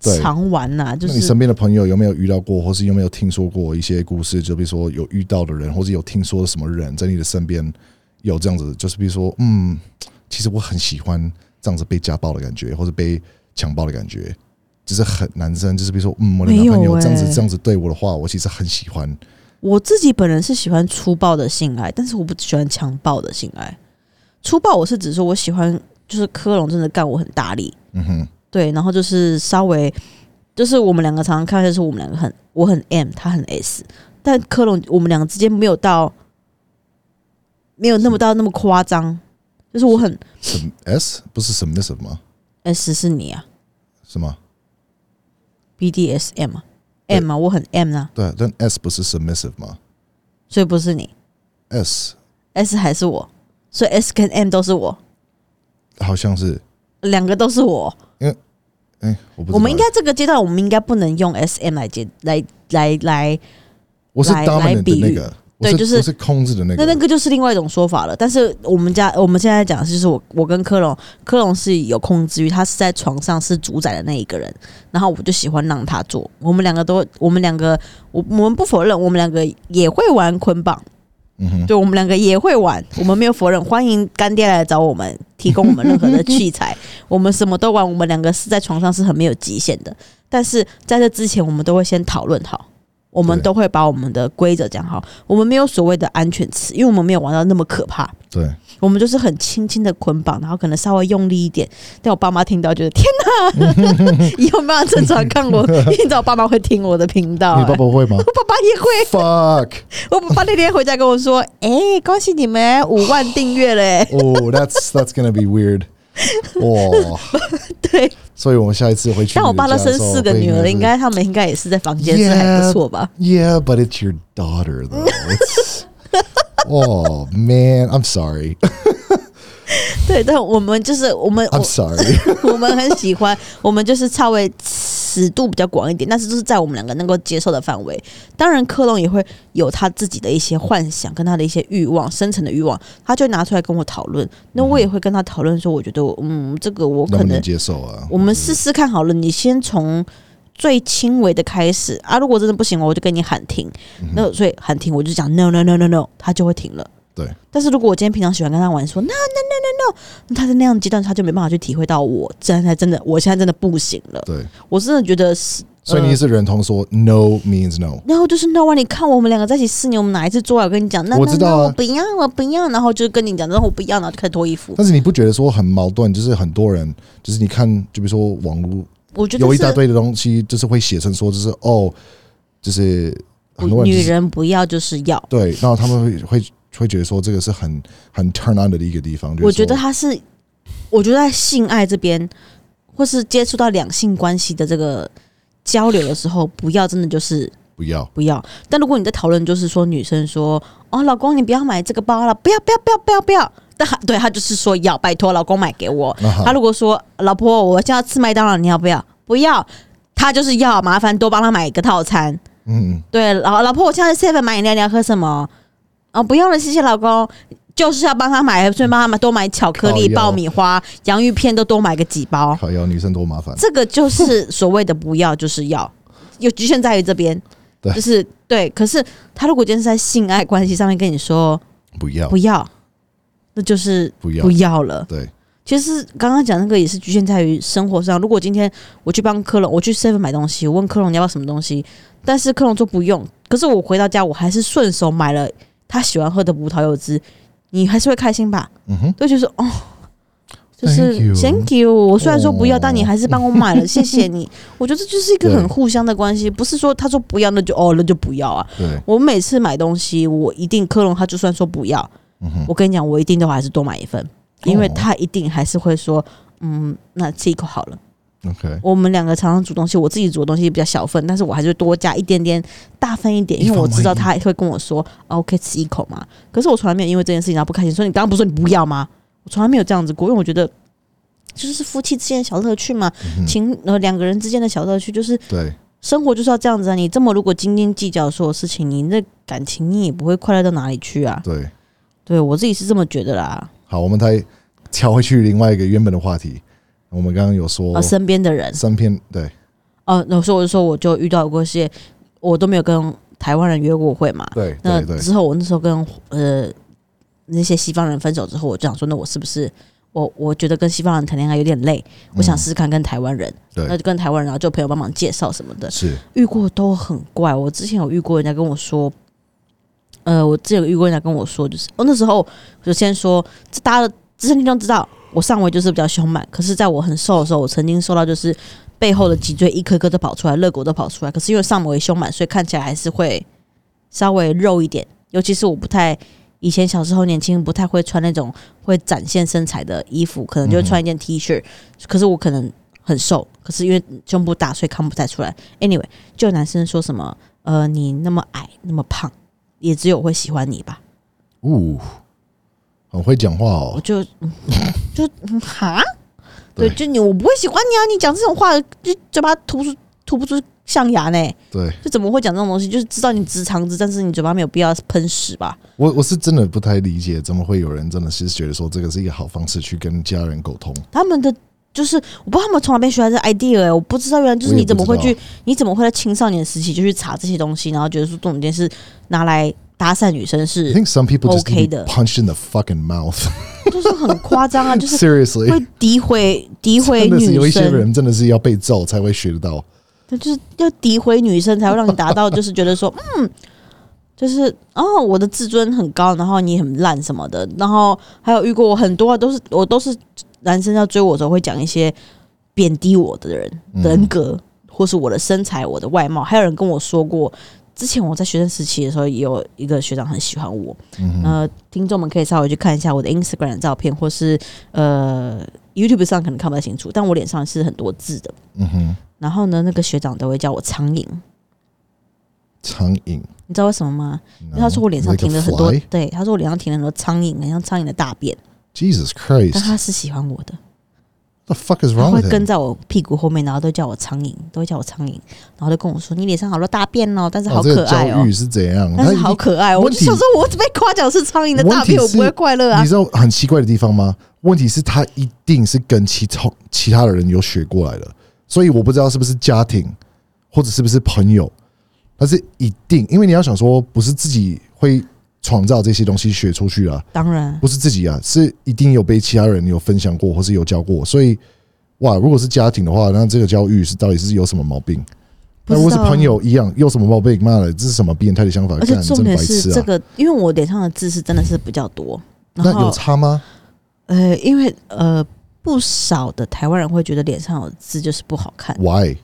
常玩呐、就是你身边的朋友有没有遇到过，或是有没有听说过一些故事？就比如说有遇到的人，或是有听说的什么人在你的身边有这样子，就是比如说，嗯，其实我很喜欢这样子被家暴的感觉，或者被强暴的感觉，就是很男生，就是比如说，嗯，我的男朋友这样子欸这样子对我的话，我其实很喜欢。我自己本人是喜欢粗暴的性爱，但是我不喜欢强暴的性爱。粗暴我是指说我喜欢，就是科隆真的干我很大力，嗯哼，对，然后就是稍微，就是我们两个常常开玩笑说我们两个很我很 M，他很 S，但科隆我们两个之间没有到没有那么到那么夸张，就是我很 Sub- S 不是 submissive 吗？S 是你啊。是吗？？BDSM 啊，M 啊，我很 M 啊，对，但 S 不是 submissive 吗？所以不是你？S，S 还是我，所以 S 跟 M 都是我，好像是，两个都是我。因为哎、我不知道。我们应该这个阶段，我们应该不能用 S M 来接来来来，我是来 dominant 来比那个，我对就是控制的那个，那那个就是另外一种说法了。但是我们家我们现在讲的，就是我我跟科隆，科隆是有控制欲，他是在床上是主宰的那一个人，然后我就喜欢让他做。我们两个都，我们两个，我我们不否认，我们两个也会玩捆绑，嗯哼，对我们两个也会玩，我们没有否认。欢迎干爹来找我们，提供我们任何的器材，我们什么都玩。我们两个是在床上是很没有极限的，但是在这之前，我们都会先讨论好，我们都会把我们的规则讲好。我们没有所谓的安全词，因为我们没有玩到那么可怕。对，我们就是很轻轻的捆绑，然后可能稍微用力一点。但我爸妈听到觉得天哪，以后没办法正常看我，因为你知道我爸妈会听我的频道、你爸欸爸会吗 我爸爸也会。？Fuck！我爸爸那天回家跟我说：“哎、恭喜你们五万订阅了、欸！”哦、t h a t s that's gonna be weird。哇，对，所以我们下一次回去，但我爸都生四个女儿了，应该他们应该也是在房间是还不错吧？Yeah, but it's your daughter though. It's, oh man, I'm sorry. 对，但我们就是我们 I'm sorry. 我我们很喜欢，我们就是稍微尺度比较广一点，但是就是在我们两个能够接受的范围。当然，克隆也会有他自己的一些幻想跟他的一些欲望，深层的欲望，他就拿出来跟我讨论。那我也会跟他讨论说，我觉得我嗯，这个我可能接受啊？我们试试看好了，你先从最轻微的开始啊，如果真的不行，我就跟你喊停。那所以喊停，我就讲 no no no no no，他就会停了。对，但是如果我今天平常喜欢跟他玩，说 no no no no no，那他在那样的阶段，他就没办法去体会到我现在真的，我现在真的不行了。对，我真的觉得是，所以你是认同说 no means no。然后就是 no 啊，你看我们两个在一起四年，我们哪一次做爱？我跟你讲，那那我知道我不要，我不要，然后就跟你讲，然后我不要，然后就开始脱衣服。但是你不觉得说很矛盾？就是很多人，就是你看，就比如说网络我觉得有一大堆的东西，就是会写成说，就是哦，就是很多人、就是、女人不要就是要。对，然后他们会会会觉得说这个是很很 turn on 的一个地方。就是我觉得他是，我觉得在性爱这边，或是接触到两性关系的这个交流的时候，不要真的就是不要，不要。但如果你在讨论，就是说女生说：“哦，老公，你不要买这个包了，不要，不要，不要，不要，不要。”但他对他就是说要拜托老公买给我。他如果说老婆，我现在要吃麦当劳，你要不要？不要。他就是要麻烦多帮他买一个套餐。嗯，对，老老婆，我现在 seven 买饮料，你要喝什么？哦，不用了，谢谢老公。就是要帮他买，顺便帮他买多买巧克力、爆米花、洋芋片，都多买个几包。靠要女生多麻烦。这个就是所谓的不要就是要，有局限在于这边，对就是对。可是他如果今天是在性爱关系上面跟你说不要不要，那就是不要不要了。对，其实刚刚讲那个也是局限在于生活上。如果今天我去帮克隆，我去 seven 买东西，我问克隆你要不要什么东西，但是克隆说不用，可是我回到家我还是顺手买了他喜欢喝的葡萄柚汁，你还是会开心吧？嗯哼，对，就是哦，就是 Thank you thank you。我虽然说不要，哦但你还是帮我买了，谢谢你。我觉得这就是一个对很互相的关系，不是说他说不要那就哦那就不要啊。对，我每次买东西，我一定克隆他就算说不要，嗯哼，我跟你讲，我一定都还是多买一份，因为哦他一定还是会说，嗯，那吃一口好了。OK，我们两个常常煮东西，我自己煮的东西比较小份，但是我还是多加一点点大份一点，因为我知道他会跟我说啊我可以吃一口嘛。可是我从来没有因为这件事情然后不开心，所以你刚刚不是说你不要吗？我从来没有这样子过，因为我觉得就是夫妻之间的小乐趣嘛，嗯情呃两个人之间的小乐趣，就是对，生活就是要这样子啊。你这么如果斤斤计较所有事情，你那感情你也不会快乐到哪里去啊。对，对我自己是这么觉得啦。好，我们再跳回去另外一个原本的话题。我们刚刚有说啊，身边的人，身边，对，哦，那时候我就说我就遇到过一些，我都没有跟台湾人约过会嘛。对那之后我那时候跟呃那些西方人分手之后，我就想说，那我是不是我我觉得跟西方人谈恋爱有点累，我想试试看跟台湾人，对。就跟台湾人，然后就朋友帮忙介绍什么的，是。遇过都很怪。我之前有遇过人家跟我说，呃，我之前有遇过人家跟我说，就是哦那时候就先说，这大家的资深听众知道，我上围就是比较凶猛，可是在我很瘦的时候，我曾经瘦到就是背后的脊椎一颗颗都跑出来，肋骨都跑出来。可是因为上围凶满，所以看起来还是会稍微肉一点。尤其是我不太以前小时候年轻不太会穿那种会展现身材的衣服，可能就穿一件 T 恤。可是我可能很瘦，可是因为胸部大，所以看不太出来。Anyway，就男生说什么呃你那么矮那么胖，也只有会喜欢你吧。呜，很会讲话我哦。就 嗯就嗯哈，对，就你我不会喜欢你啊！你讲这种话，就嘴巴吐出吐不出象牙呢，对就怎么会讲这种东西？就是知道你直肠子，但是你嘴巴没有必要喷屎吧？我我是真的不太理解，怎么会有人真的是觉得说这个是一个好方式去跟家人沟通？他们的就是我不知道他们从哪边学来的 idea 哎、我不知道原来就是你怎么会去你怎么会在青少年时期就去查这些东西，然后觉得说这种件事拿来搭讪女生 I 是 think some people just OK 的 punched in the fucking mouth. 就是很夸张啊，就是 Seriously，会诋毁诋毁女生有一些，人真的是要被揍才会学得到。他就是要诋毁女生，才会让你达到就是觉得说，嗯，就是哦，我的自尊很高，然后你很烂什么的，然后还有遇过我很多、啊、都是我都是男生要追我的时候会讲一些贬低我的人、嗯人格，或是我的身材、我的外貌，还有人跟我说过。之前我在学生时期的时候，也有一个学长很喜欢我。嗯，呃，听众们可以稍微去看一下我的 Instagram 的照片，或是呃 YouTube 上可能看不太清楚，但我脸上是很多字的。嗯哼，然后呢，那个学长都会叫我苍蝇，苍蝇。你知道为什么吗？因为他说我脸上停了很多，对，他说我脸上停了很多苍蝇，很像苍蝇的大便，Jesus 但 Christ，但他是喜欢我的，the fuck is wrong 会跟在我屁股后面，然后都叫我苍蝇，都会叫我苍蝇，然后就跟我说你脸上好多大便哦，但是好哦这个可爱哦教育，是怎样？但是好可爱哦，我就想说我被夸奖是苍蝇的大便，我不会快乐啊你。知道很奇怪的地方吗？问题是，他一定是跟其他其他的人有学过来的，所以我不知道是不是家庭或者是不是朋友，但是一定，因为你要想说，不是自己会创造这些东西学出去啊，当然，不是自己啊，是一定有被其他人有分享过，或是有教过，所以哇，如果是家庭的话，那这个教育是到底是有什么毛病？那如果是朋友一样，有什么毛病？妈的，这是什么变态的想法？而且重点！是这个，因为我脸上的痣是真的是比较多，然那有差吗？呃，因为呃不少的台湾人会觉得脸上有痣就是不好看。Why？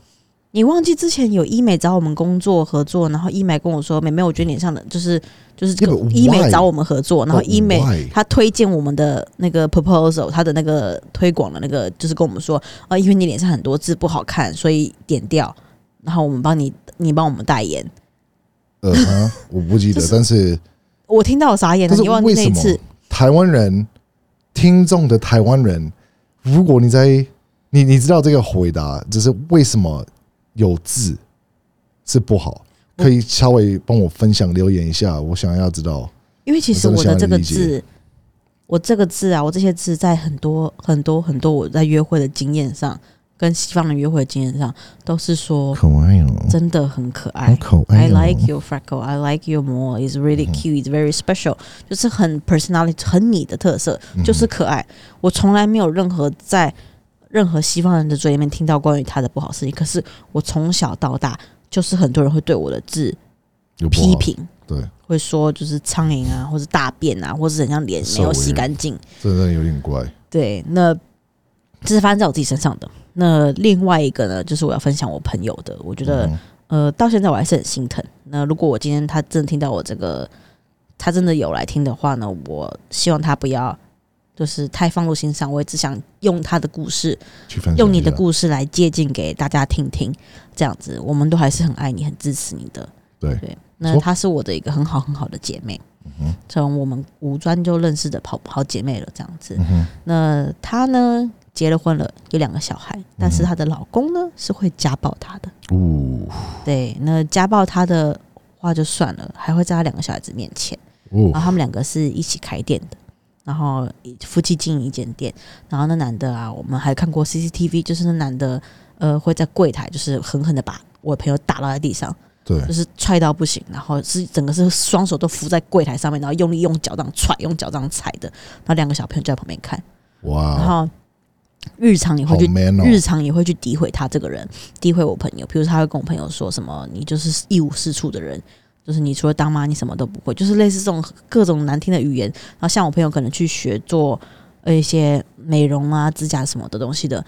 你忘记之前有医美找我们工作合作，然后医美跟我说：“妹妹，我觉得脸上的就是就是这个医美找我们合作，然后医美?他推荐我们的那个 proposal，他的那个推广的那个就是跟我们说啊，因为你脸上很多字不好看，所以点掉，然后我们帮你你帮我们代言。呃，我不记得就，是但是我听到我傻眼了，但是你忘记为什么那一次？台湾人听众的台湾人，如果你在你你知道这个回答，就是为什么有字是不好，可以稍微帮我分享留言一下，我想要知道。因为其实我的这个字，我这个字啊，我这些字在很多很多很多我在约会的经验上，跟西方人约会的经验上，都是说可爱哦，真的很可爱。可爱 I 哦 like your freckle. I like your more. It's really 嗯 cute. It's very special. 就是很 personality，很你的特色，嗯就是可爱。我从来没有任何在任何西方人的嘴里面听到关于他的不好事情。可是我从小到大，就是很多人会对我的字有批，评，对，会说就是苍蝇啊，或是大便啊，或是很像脸没有洗干净。真的有点怪。对，那这是发生在我自己身上的。那另外一个呢，就是我要分享我朋友的，我觉得。嗯呃，到现在我还是很心疼。那如果我今天他真的听到我这个，他真的有来听的话呢，我希望他不要就是太放入心上。我也只想用他的故事，用你的故事来借鉴给大家听听。这样子，我们都还是很爱你，很支持你的。对对，那她是我的一个很好很好的姐妹，嗯从我们五专就认识的好好姐妹了，这样子。嗯，那她呢结了婚了，有两个小孩，但是她的老公呢是会家暴她的。哦对，那家暴她的话就算了，还会在她两个小孩子面前，哦然后他们两个是一起开店的。然后夫妻经营一间店，然后那男的啊，我们还看过 CCTV，就是那男的呃会在柜台就是狠狠的把我朋友打到在地上，对。就是踹到不行，然后是整个是双手都扶在柜台上面，然后用力用脚这样踹，用脚这样踩的，然后两个小朋友就在旁边看，哇。然，后日常也会去哦，日常也会去诋毁他这个人，诋毁我朋友。比如他会跟我朋友说什么：“你就是一无是处的人，就是你除了当妈，你什么都不会。”就是类似这种各种难听的语言。然后像我朋友可能去学做呃一些美容啊、指甲什么的东西的，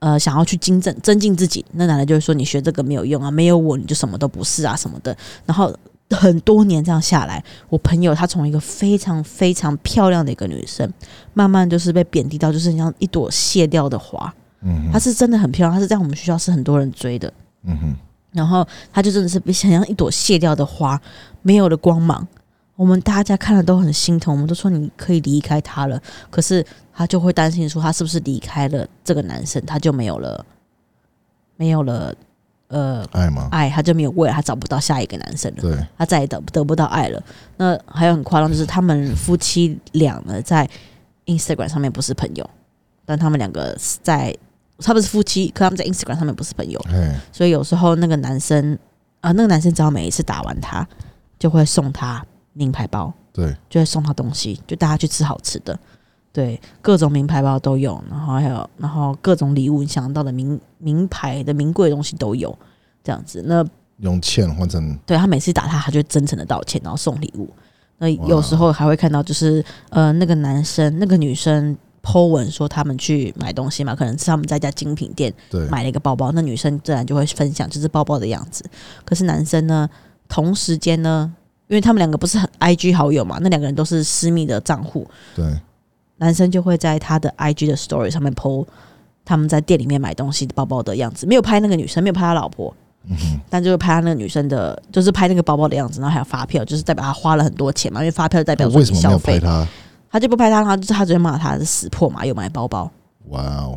呃，想要去精正增进自己，那奶奶就会说：“你学这个没有用啊，没有我你就什么都不是啊什么的。”然后很多年这样下来，我朋友她从一个非常非常漂亮的一个女生，慢慢就是被贬低到，就是很像一朵谢掉的花。嗯，她是真的很漂亮，她是在我们学校是很多人追的。嗯哼，然后她就真的是很像一朵谢掉的花，没有了光芒。我们大家看了都很心疼，我们都说你可以离开他了，可是他就会担心说，他是不是离开了这个男生，他就没有了，没有了，呃，爱吗？爱，他就没有未来，他找不到下一个男生了。对，他再也得得不到爱了。那还有很夸张，就是他们夫妻俩呢，在 Instagram 上面不是朋友，但他们两个在他们是夫妻，可他们在 Instagram 上面不是朋友，嗯，所以有时候那个男生啊、那个男生只要每一次打完他，就会送他名牌包，对，就会送他东西，就带他去吃好吃的。对，各种名牌包都有，然后还有，然后各种礼物，你想到的名名牌的名贵的东西都有，这样子。那用钱换成对他每次打他，他就真诚的道歉，然后送礼物。那有时候还会看到，就是呃，那个男生、那个女生 po 文说他们去买东西嘛，可能是他们在一家精品店，买了一个包包，那女生自然就会分享就是包包的样子。可是男生呢，同时间呢，因为他们两个不是很 IG 好友嘛，那两个人都是私密的账户，对，男生就会在他的 IG 的 Story 上面 po 他们在店里面买东西的包包的样子，没有拍那个女生，没有拍他老婆，嗯，但就是拍他那个女生的，就是拍那个包包的样子，然后还有发票，就是代表他花了很多钱嘛，因为发票代表说你那为什么没消费，有拍他？他就不拍他，他就是他直接骂他是死破嘛，又买包包，哇哦，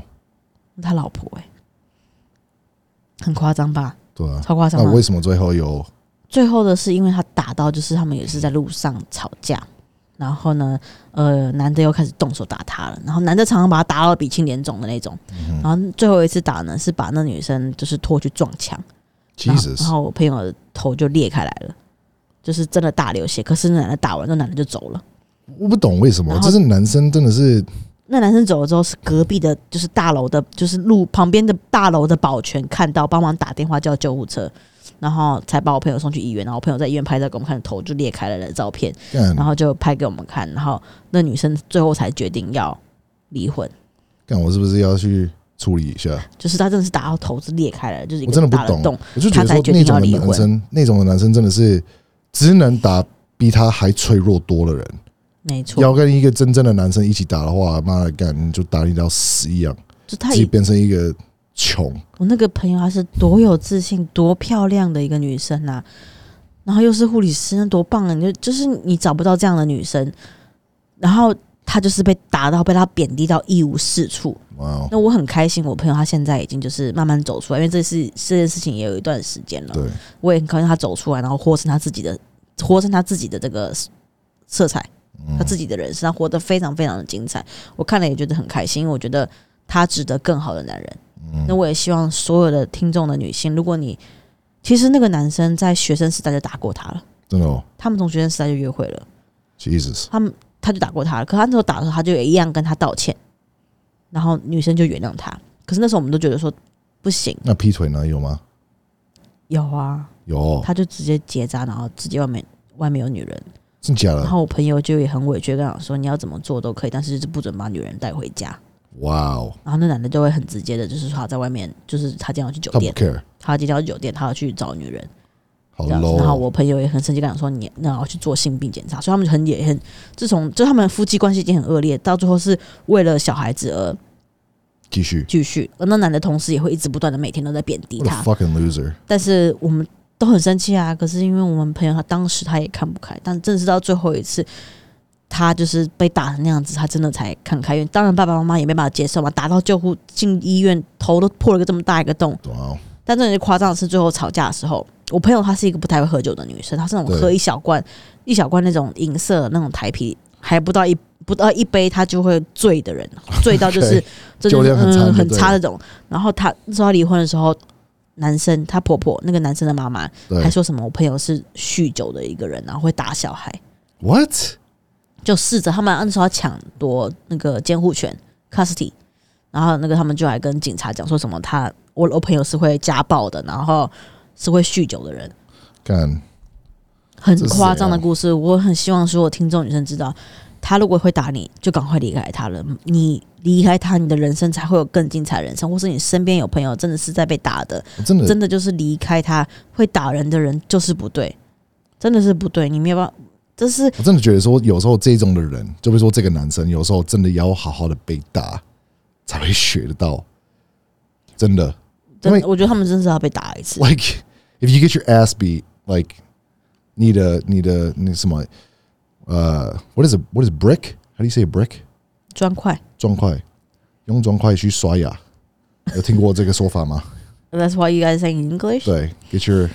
他老婆哎、很夸张吧，对啊，超夸张。那为什么最后有最后的是因为他打到，就是他们也是在路上吵架，然后呢，呃，男的又开始动手打他了，然后男的常常把他打到鼻青脸肿的那种，嗯然后最后一次打呢是把那女生就是拖去撞墙。然后然？后我朋友的头就裂开来了，就是真的大流血。可是那男的打完，那男的就走了。我不懂为什么，就是男生真的是那男生走了之后，是隔壁的，就是大楼的，就是路旁边的大楼的保全看到，帮忙打电话叫救护车，然后才把我朋友送去医院。然后我朋友在医院拍照给我们看，头就裂开了的照片，干然后就拍给我们看。然后那女生最后才决定要离婚，看，我是不是要去处理一下？就是他真的是打到头是裂开了，就是我真的不懂我就觉得他才决定说那种的要离婚男生，那种的男生真的是只能打比他还脆弱多的人。没错，要跟一个真正的男生一起打的话，妈的干，你就打你到死一样，就他自己变成一个穷。我那个朋友她是多有自信、多漂亮的一个女生啊，然后又是护理师，那多棒啊！你就就是你找不到这样的女生，然后她就是被打到，被她贬低到一无是处。哇哦，那我很开心，我朋友她现在已经就是慢慢走出来，因为这是这件事情也有一段时间了。对，我也很高兴她走出来，然后活成她自己的，活成她自己的这个色彩，嗯她自己的人生，他活得非常非常的精彩。我看了也觉得很开心，因为我觉得他值得更好的男人。那嗯，我也希望所有的听众的女性，如果你其实那个男生在学生时代就打过他了，真的哦他们从学生时代就约会了，，Jesus，他们他就打过他了，可他那时候打的时候，他就也一样跟他道歉，然后女生就原谅他。可是那时候我们都觉得说不行，那劈腿呢？有吗？有啊，有哦，他就直接结扎，然后直接外面外面有女人，真假的？然后我朋友就也很委屈跟他说，你要怎么做都可以，但是就是不准把女人带回家。哇哦，然后那男的就会很直接的，就是说他在外面，就是他今天要去酒店，他今天要去酒店，他要去找女人。好 low 哦。然后我朋友也很生气，跟他说你那要去做性病检查，所以他们很也很自从就他们夫妻关系已经很恶劣，到最后是为了小孩子而继续继续，而那男的同时也会一直不断的每天都在贬低他，fucking loser！但是我们都很生气啊。可是因为我们朋友他当时他也看不开，但正是到最后一次。他就是被打成那样子，他真的才看开。因为当然爸爸妈妈也没办法接受嘛，打到救护进医院，头都破了个这么大一个洞。但真的是夸张的是，最后吵架的时候，我朋友她是一个不太会喝酒的女生，她是那种喝一小罐、一小罐那种银色的那种台啤，还不到一不到一杯他就会醉的人，醉到就是真的酒量很很差那种。然后他那时候他离婚的时候，男生他婆婆那个男生的妈妈对。还说什么我朋友是酗酒的一个人，然后会打小孩，，what？就试着他们那时候要抢夺那个监护权 custody，然后那个他们就来跟警察讲说什么他我我朋友是会家暴的，然后是会酗酒的人。干，很这是夸张的谁啊故事，我很希望所有听众女生知道，他如果会打你，就赶快离开他了。你离开他，你的人生才会有更精彩的人生，或是你身边有朋友真的是在被打的，真的真的就是离开他会打人的人就是不对，真的是不对，你没有办法，这是我真的觉得说，有时候这种的人，就比如说这个男生，有时候真的要好好的被打，才会学得到。真的真的，我觉得他们真是要被打一次。，like if you get your ass beat, like 你的你的那什么，呃、w h a t is a what is brick? How do you say brick? 砖块砖块，用砖块去刷牙，有听过这个说法吗？ ，That's why you guys say in English。对，get your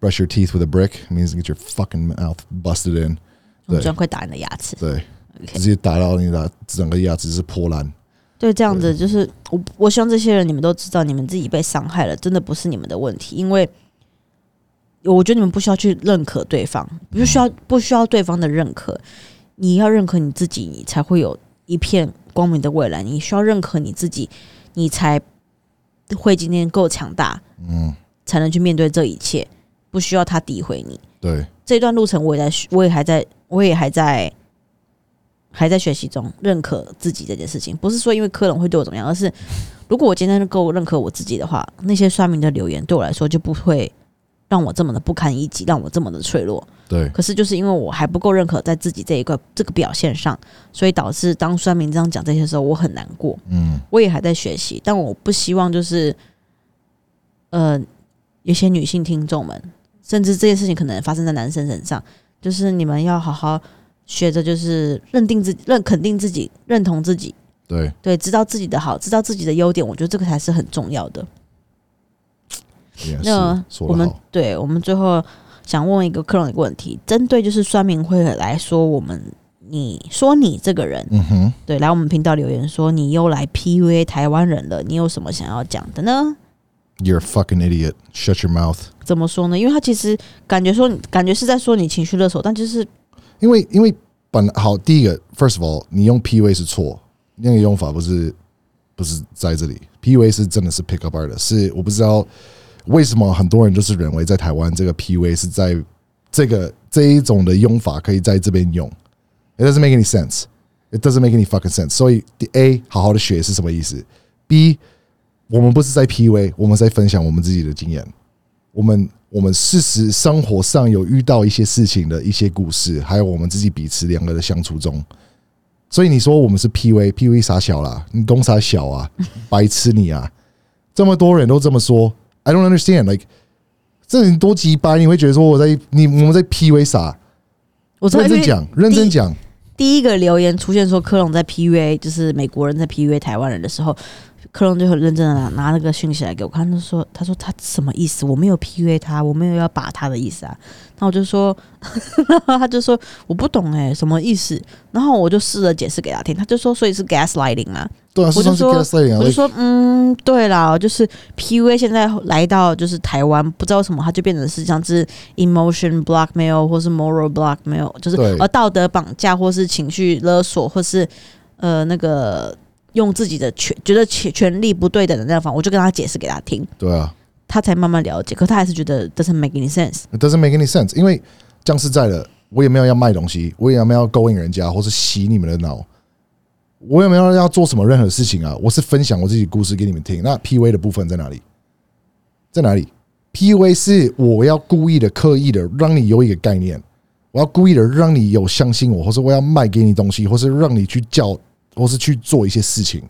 brush your teeth with a brick means get your fucking mouth busted in。用对砖块打你的牙齿。对， OK 直接打到你的整个牙齿是破烂。对，这样子就是我，我希望这些人你们都知道，你们自己被伤害了，真的不是你们的问题，因为 我觉得你们不需要去认可对方，不需要不需要对方的认可，你要认可你自己，你才会有一片光明的未来。你需要认可你自己，你才会今天够强大，嗯，才能去面对这一切，不需要他诋毁你。对，这段路程我也在学，我也还在，我也还在，还在学习中认可自己这件事情。不是说因为科隆会对我怎么样，而是如果我今天能够认可我自己的话，那些刷民的留言对我来说就不会让我这么的不堪一击，让我这么的脆弱。对，可是就是因为我还不够认可在自己这一块这个表现上，所以导致当酸民这样讲这些时候，我很难过。嗯，我也还在学习，但我不希望就是，呃，有些女性听众们，甚至这件事情可能发生在男生身上，就是你们要好好学着，就是认定自己、认肯定自己、认同自己，对，对，知道自己的好，知道自己的优点，我觉得这个才是很重要的。也那我们。对我们最后想问一个克隆的一个问题，针对就是酸民会来说，我们你说你这个人，嗯哼，对，来我们频道留言说你又来 PUA 台湾人了，你有什么想要讲的呢？You're a fucking idiot. Shut your mouth. 怎么说呢？因为他其实感觉说，感觉是在说你情绪勒索，但就是因为因为本好第一个，first of all，你用 PUA 是错，那个用法不是不是在这里，PUA 是真的是 pick up artist，是我不知道为什么很多人就是认为在台湾这个 PUA 是在这个这一种的用法可以在这边用，it doesn't make any sense。It doesn't make any fucking sense。所以 A 好好的学是什么意思？B 我们不是在 PUA，我们在分享我们自己的经验。我们我们事实生活上有遇到一些事情的一些故事，还有我们自己彼此两个的相处中。所以你说我们是 PUA，PUA 傻小啦，你公傻小啊，白痴你啊！这么多人都这么说，I don't understand。Like 这人多鸡巴，你会觉得说我在你我们在 PUA 啥？我认真讲，认真讲。第一个留言出现说科隆在 PUA，就是美国人在 PUA 台湾人的时候，科隆就很认真的拿拿那个讯息来给我看，他说他说他什么意思？我没有 PUA 他，我没有要把他的意思啊。然后我就说，然 后他就说我不懂哎、什么意思？然后我就试着解释给他听，他就说所以是 gaslighting 啊。对啊，我就说我就说，嗯，对啦，就是 PUA 现在来到就是台湾，不知道为什么它就变成是像是 emotion blackmail 或是 moral blackmail，就是呃道德绑架或是情绪勒索，或是呃那个用自己的权觉得权权力不对等的那方，我就跟他解释给他听，对啊。他才慢慢了解，可他还是觉得 doesn't make any sense。It doesn't make any sense，因为讲实在的，我也没有要卖东西，我也没有要勾引人家，或是洗你们的脑，我也没有要做什么任何事情啊。我是分享我自己故事给你们听。那 PUA 的部分在哪里？在哪里？PUA 是我要故意的、刻意的让你有一个概念，我要故意的让你有相信我，或是我要卖给你东西，或是让你去叫，或是去做一些事情。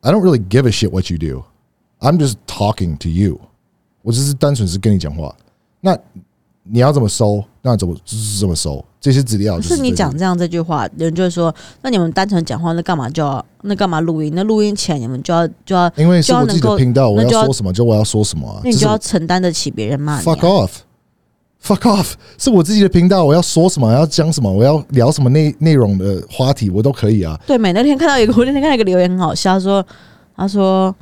I don't really give a shit what you do. I'm just talking to you. 我只是单纯是跟你讲话。那你要怎么收？那怎么就是怎么收？这些资料可就是这些你讲这样这句话，人就会说，那你们单纯讲话，那干嘛就要那干嘛录音？那录音前你们就要就要，因为是我自己的频道，我要要说什么就我要说什么啊。那你就要承担得起别人骂你、fuck 啊。Fuck off，是我自己的频道，我要说什么，要讲什么，我要聊什么内内容的话题，我都可以啊。对，每那天看到一个，我那天看到一个留言很好笑，他说他说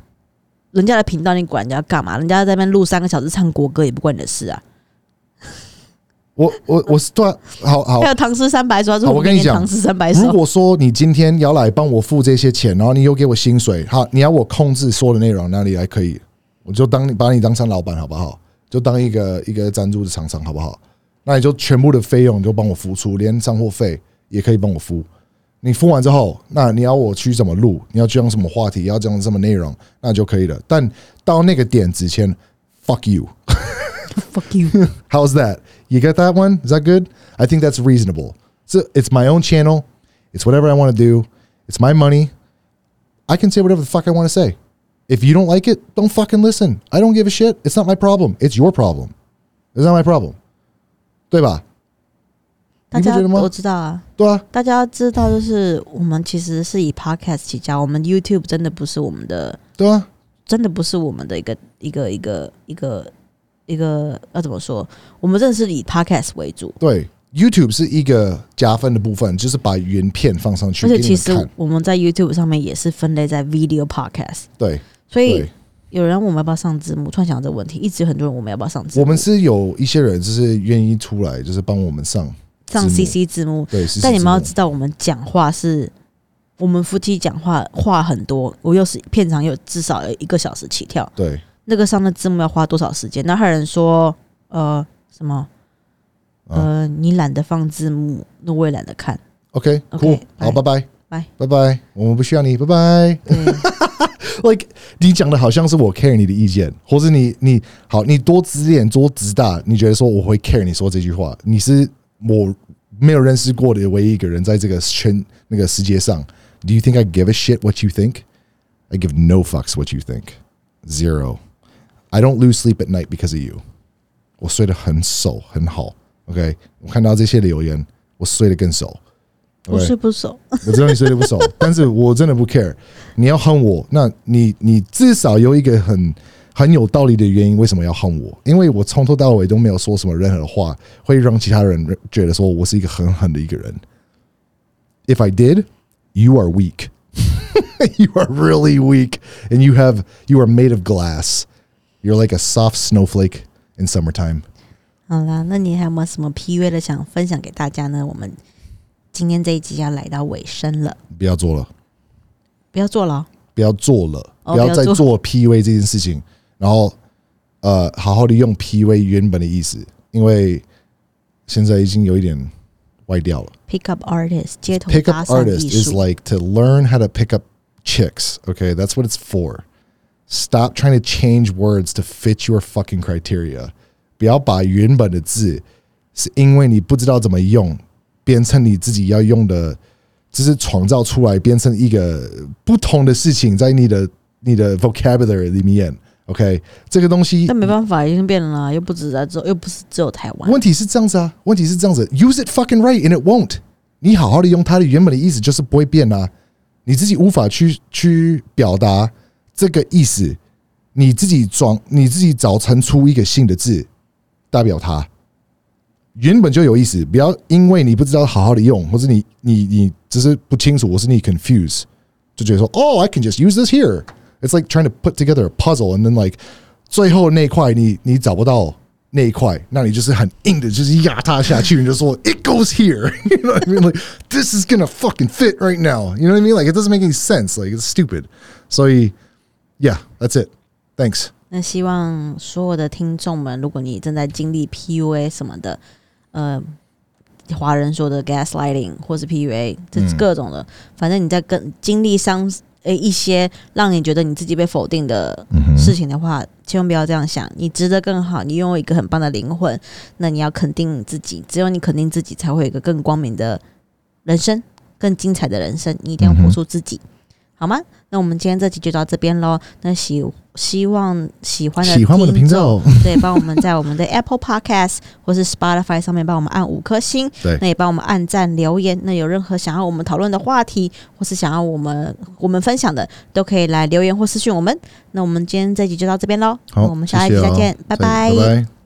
人家的频道你管人家干嘛？人家在那边录三个小时唱国歌也不关你的事啊。我我我是对啊，好好还，有唐诗三百首，他说我跟你讲唐诗三百如，果说你今天要来帮我付这些钱，然后你又给我薪水，好，你要我控制说的内容，哪里还可以？我就当你把你当成老板好不好？就当一个一个赞助的厂商好不好？那你就全部的费用你就帮我付出，连上货费也可以帮我付。你付完之后，那你要我去怎么录？你要讲什么话题？要讲什么内容？那就可以了。但到那个点之前，fuck you。fuck you，How's that? You get that one? Is that good? I think that's reasonable. So it's my own channel. It's whatever I want to do. It's my money. I can say whatever the fuck I want to say. If you don't like it, don't fucking listen. I don't give a shit. It's not my problem. It's your problem. It's not my problem. 对吧？大家你不觉得吗我知道啊，对啊，大家知道，就是我们其实是以 podcast 起家，我们 YouTube 真的不是我们的，对啊，真的不是我们的一个一个一个一个一个要怎么说？我们真的是以 podcast 为主，对。YouTube 是一个加分的部分，就是把原片放上去而且其实。我们在 YouTube 上面也是分类在 video podcast，对所以，有人问我们要不要上字幕，突然想到这个问题，一直有很多人问我们要不要上字幕，我们是有一些人就是愿意出来，就是帮我们上上 CC 字幕，对。是但你们要知道，我们讲话是，我们夫妻讲话话很多，我又是片长有至少有一个小时起跳，对。那个上的字幕要花多少时间？那还有人说，呃，什么？啊。呃，你懒得放字幕，那我也懒得看。OK，OK，cool，好，拜，拜。拜。拜，我们不需要你，拜拜。Like 你讲的好像是我 care 你的意见，或是你你好，你多指点多直大，你觉得说我会 care 你说这句话，你是我没有认识过的唯一一个人，在这个圈那个世界上。Do you think I give a shit what you think? I give no fucks what you think. Zero. I don't lose sleep at night because of you. 我睡得很熟很好。OK，我看到这些留言，我睡得更熟。我？睡不熟。我知道你睡得不熟，但是我真的不 care。你要恨我，那你你至少有一个很很有道理的原因，为什么要恨我？因为我从头到尾都没有说什么任何的话，会让其他人觉得说我是一个很狠的一个人。If I did, you are weak. you are really weak, and you have you are made of glass. You're like a soft snowflake in summertime. 好啦，那你还有没有什么 PUA 的想分享给大家呢？我们今天这一集要来到尾声了，不要做了。不要做了。不要做了，哦不要再不要做做 PUA 这件事情，然后呃，好好的用 PUA 原本的意思，因为现在已经有一点歪掉了。Pick up artist 街头 Pick 搭 up 讪 artist 艺 is 术。like to learn how to pick up chicks. Okay, that's what it's for. Stop trying to change words to fit your fucking criteria. 不要把原本的字是因为你不知道怎么用，变成你自己要用的，就是创造出来，变成一个不同的事情在你的你的 vocabulary 里面。OK，这个东西那没办法，已经变了啦，又不止在只，又不是只有台湾。问题是这样子啊，问题是这样子，use it fucking right and it won't。你好好的用它的原本的意思，就是不会变啊。你自己无法去去表达这个意思，你自己装，你自己找成出一个新的字，代表它原本就有意思。不要因为你不知道好好的用，或者你你你只是不清楚，或是你 confuse，就觉得说哦，I can just use this here。It's like trying to put together a puzzle and then like 最后那块你你找不到那一块，那你就是很硬的，就是压它下去，你就说 it goes here. You know what I mean? Like this is gonna fucking fit right now. You know what I mean? Like it doesn't make any sense. Like it's stupid. 所以 yeah, that's it. Thanks. 那希望所有的听众们，如果你正在经历 PUA 什么的， 呃，华人说的 gaslighting 或是 PUA，这嗯各种的，反正你在跟经历上呃一些让你觉得你自己被否定的事情的话，千万不要这样想，你值得更好，你拥有一个很棒的灵魂，那你要肯定你自己，只有你肯定自己，才会有一个更光明的人生，更精彩的人生，你一定要活出自己。好吗？那我们今天这集就到这边喽。那喜希望喜欢的喜欢我的频道，对，帮我们在我们的 Apple Podcast 或是 Spotify 上面帮我们按五颗星，对那也帮我们按赞留言。那有任何想要我们讨论的话题，或是想要我们我们分享的，都可以来留言或私讯我们。那我们今天这集就到这边喽，好，我们下一集再见，拜拜拜。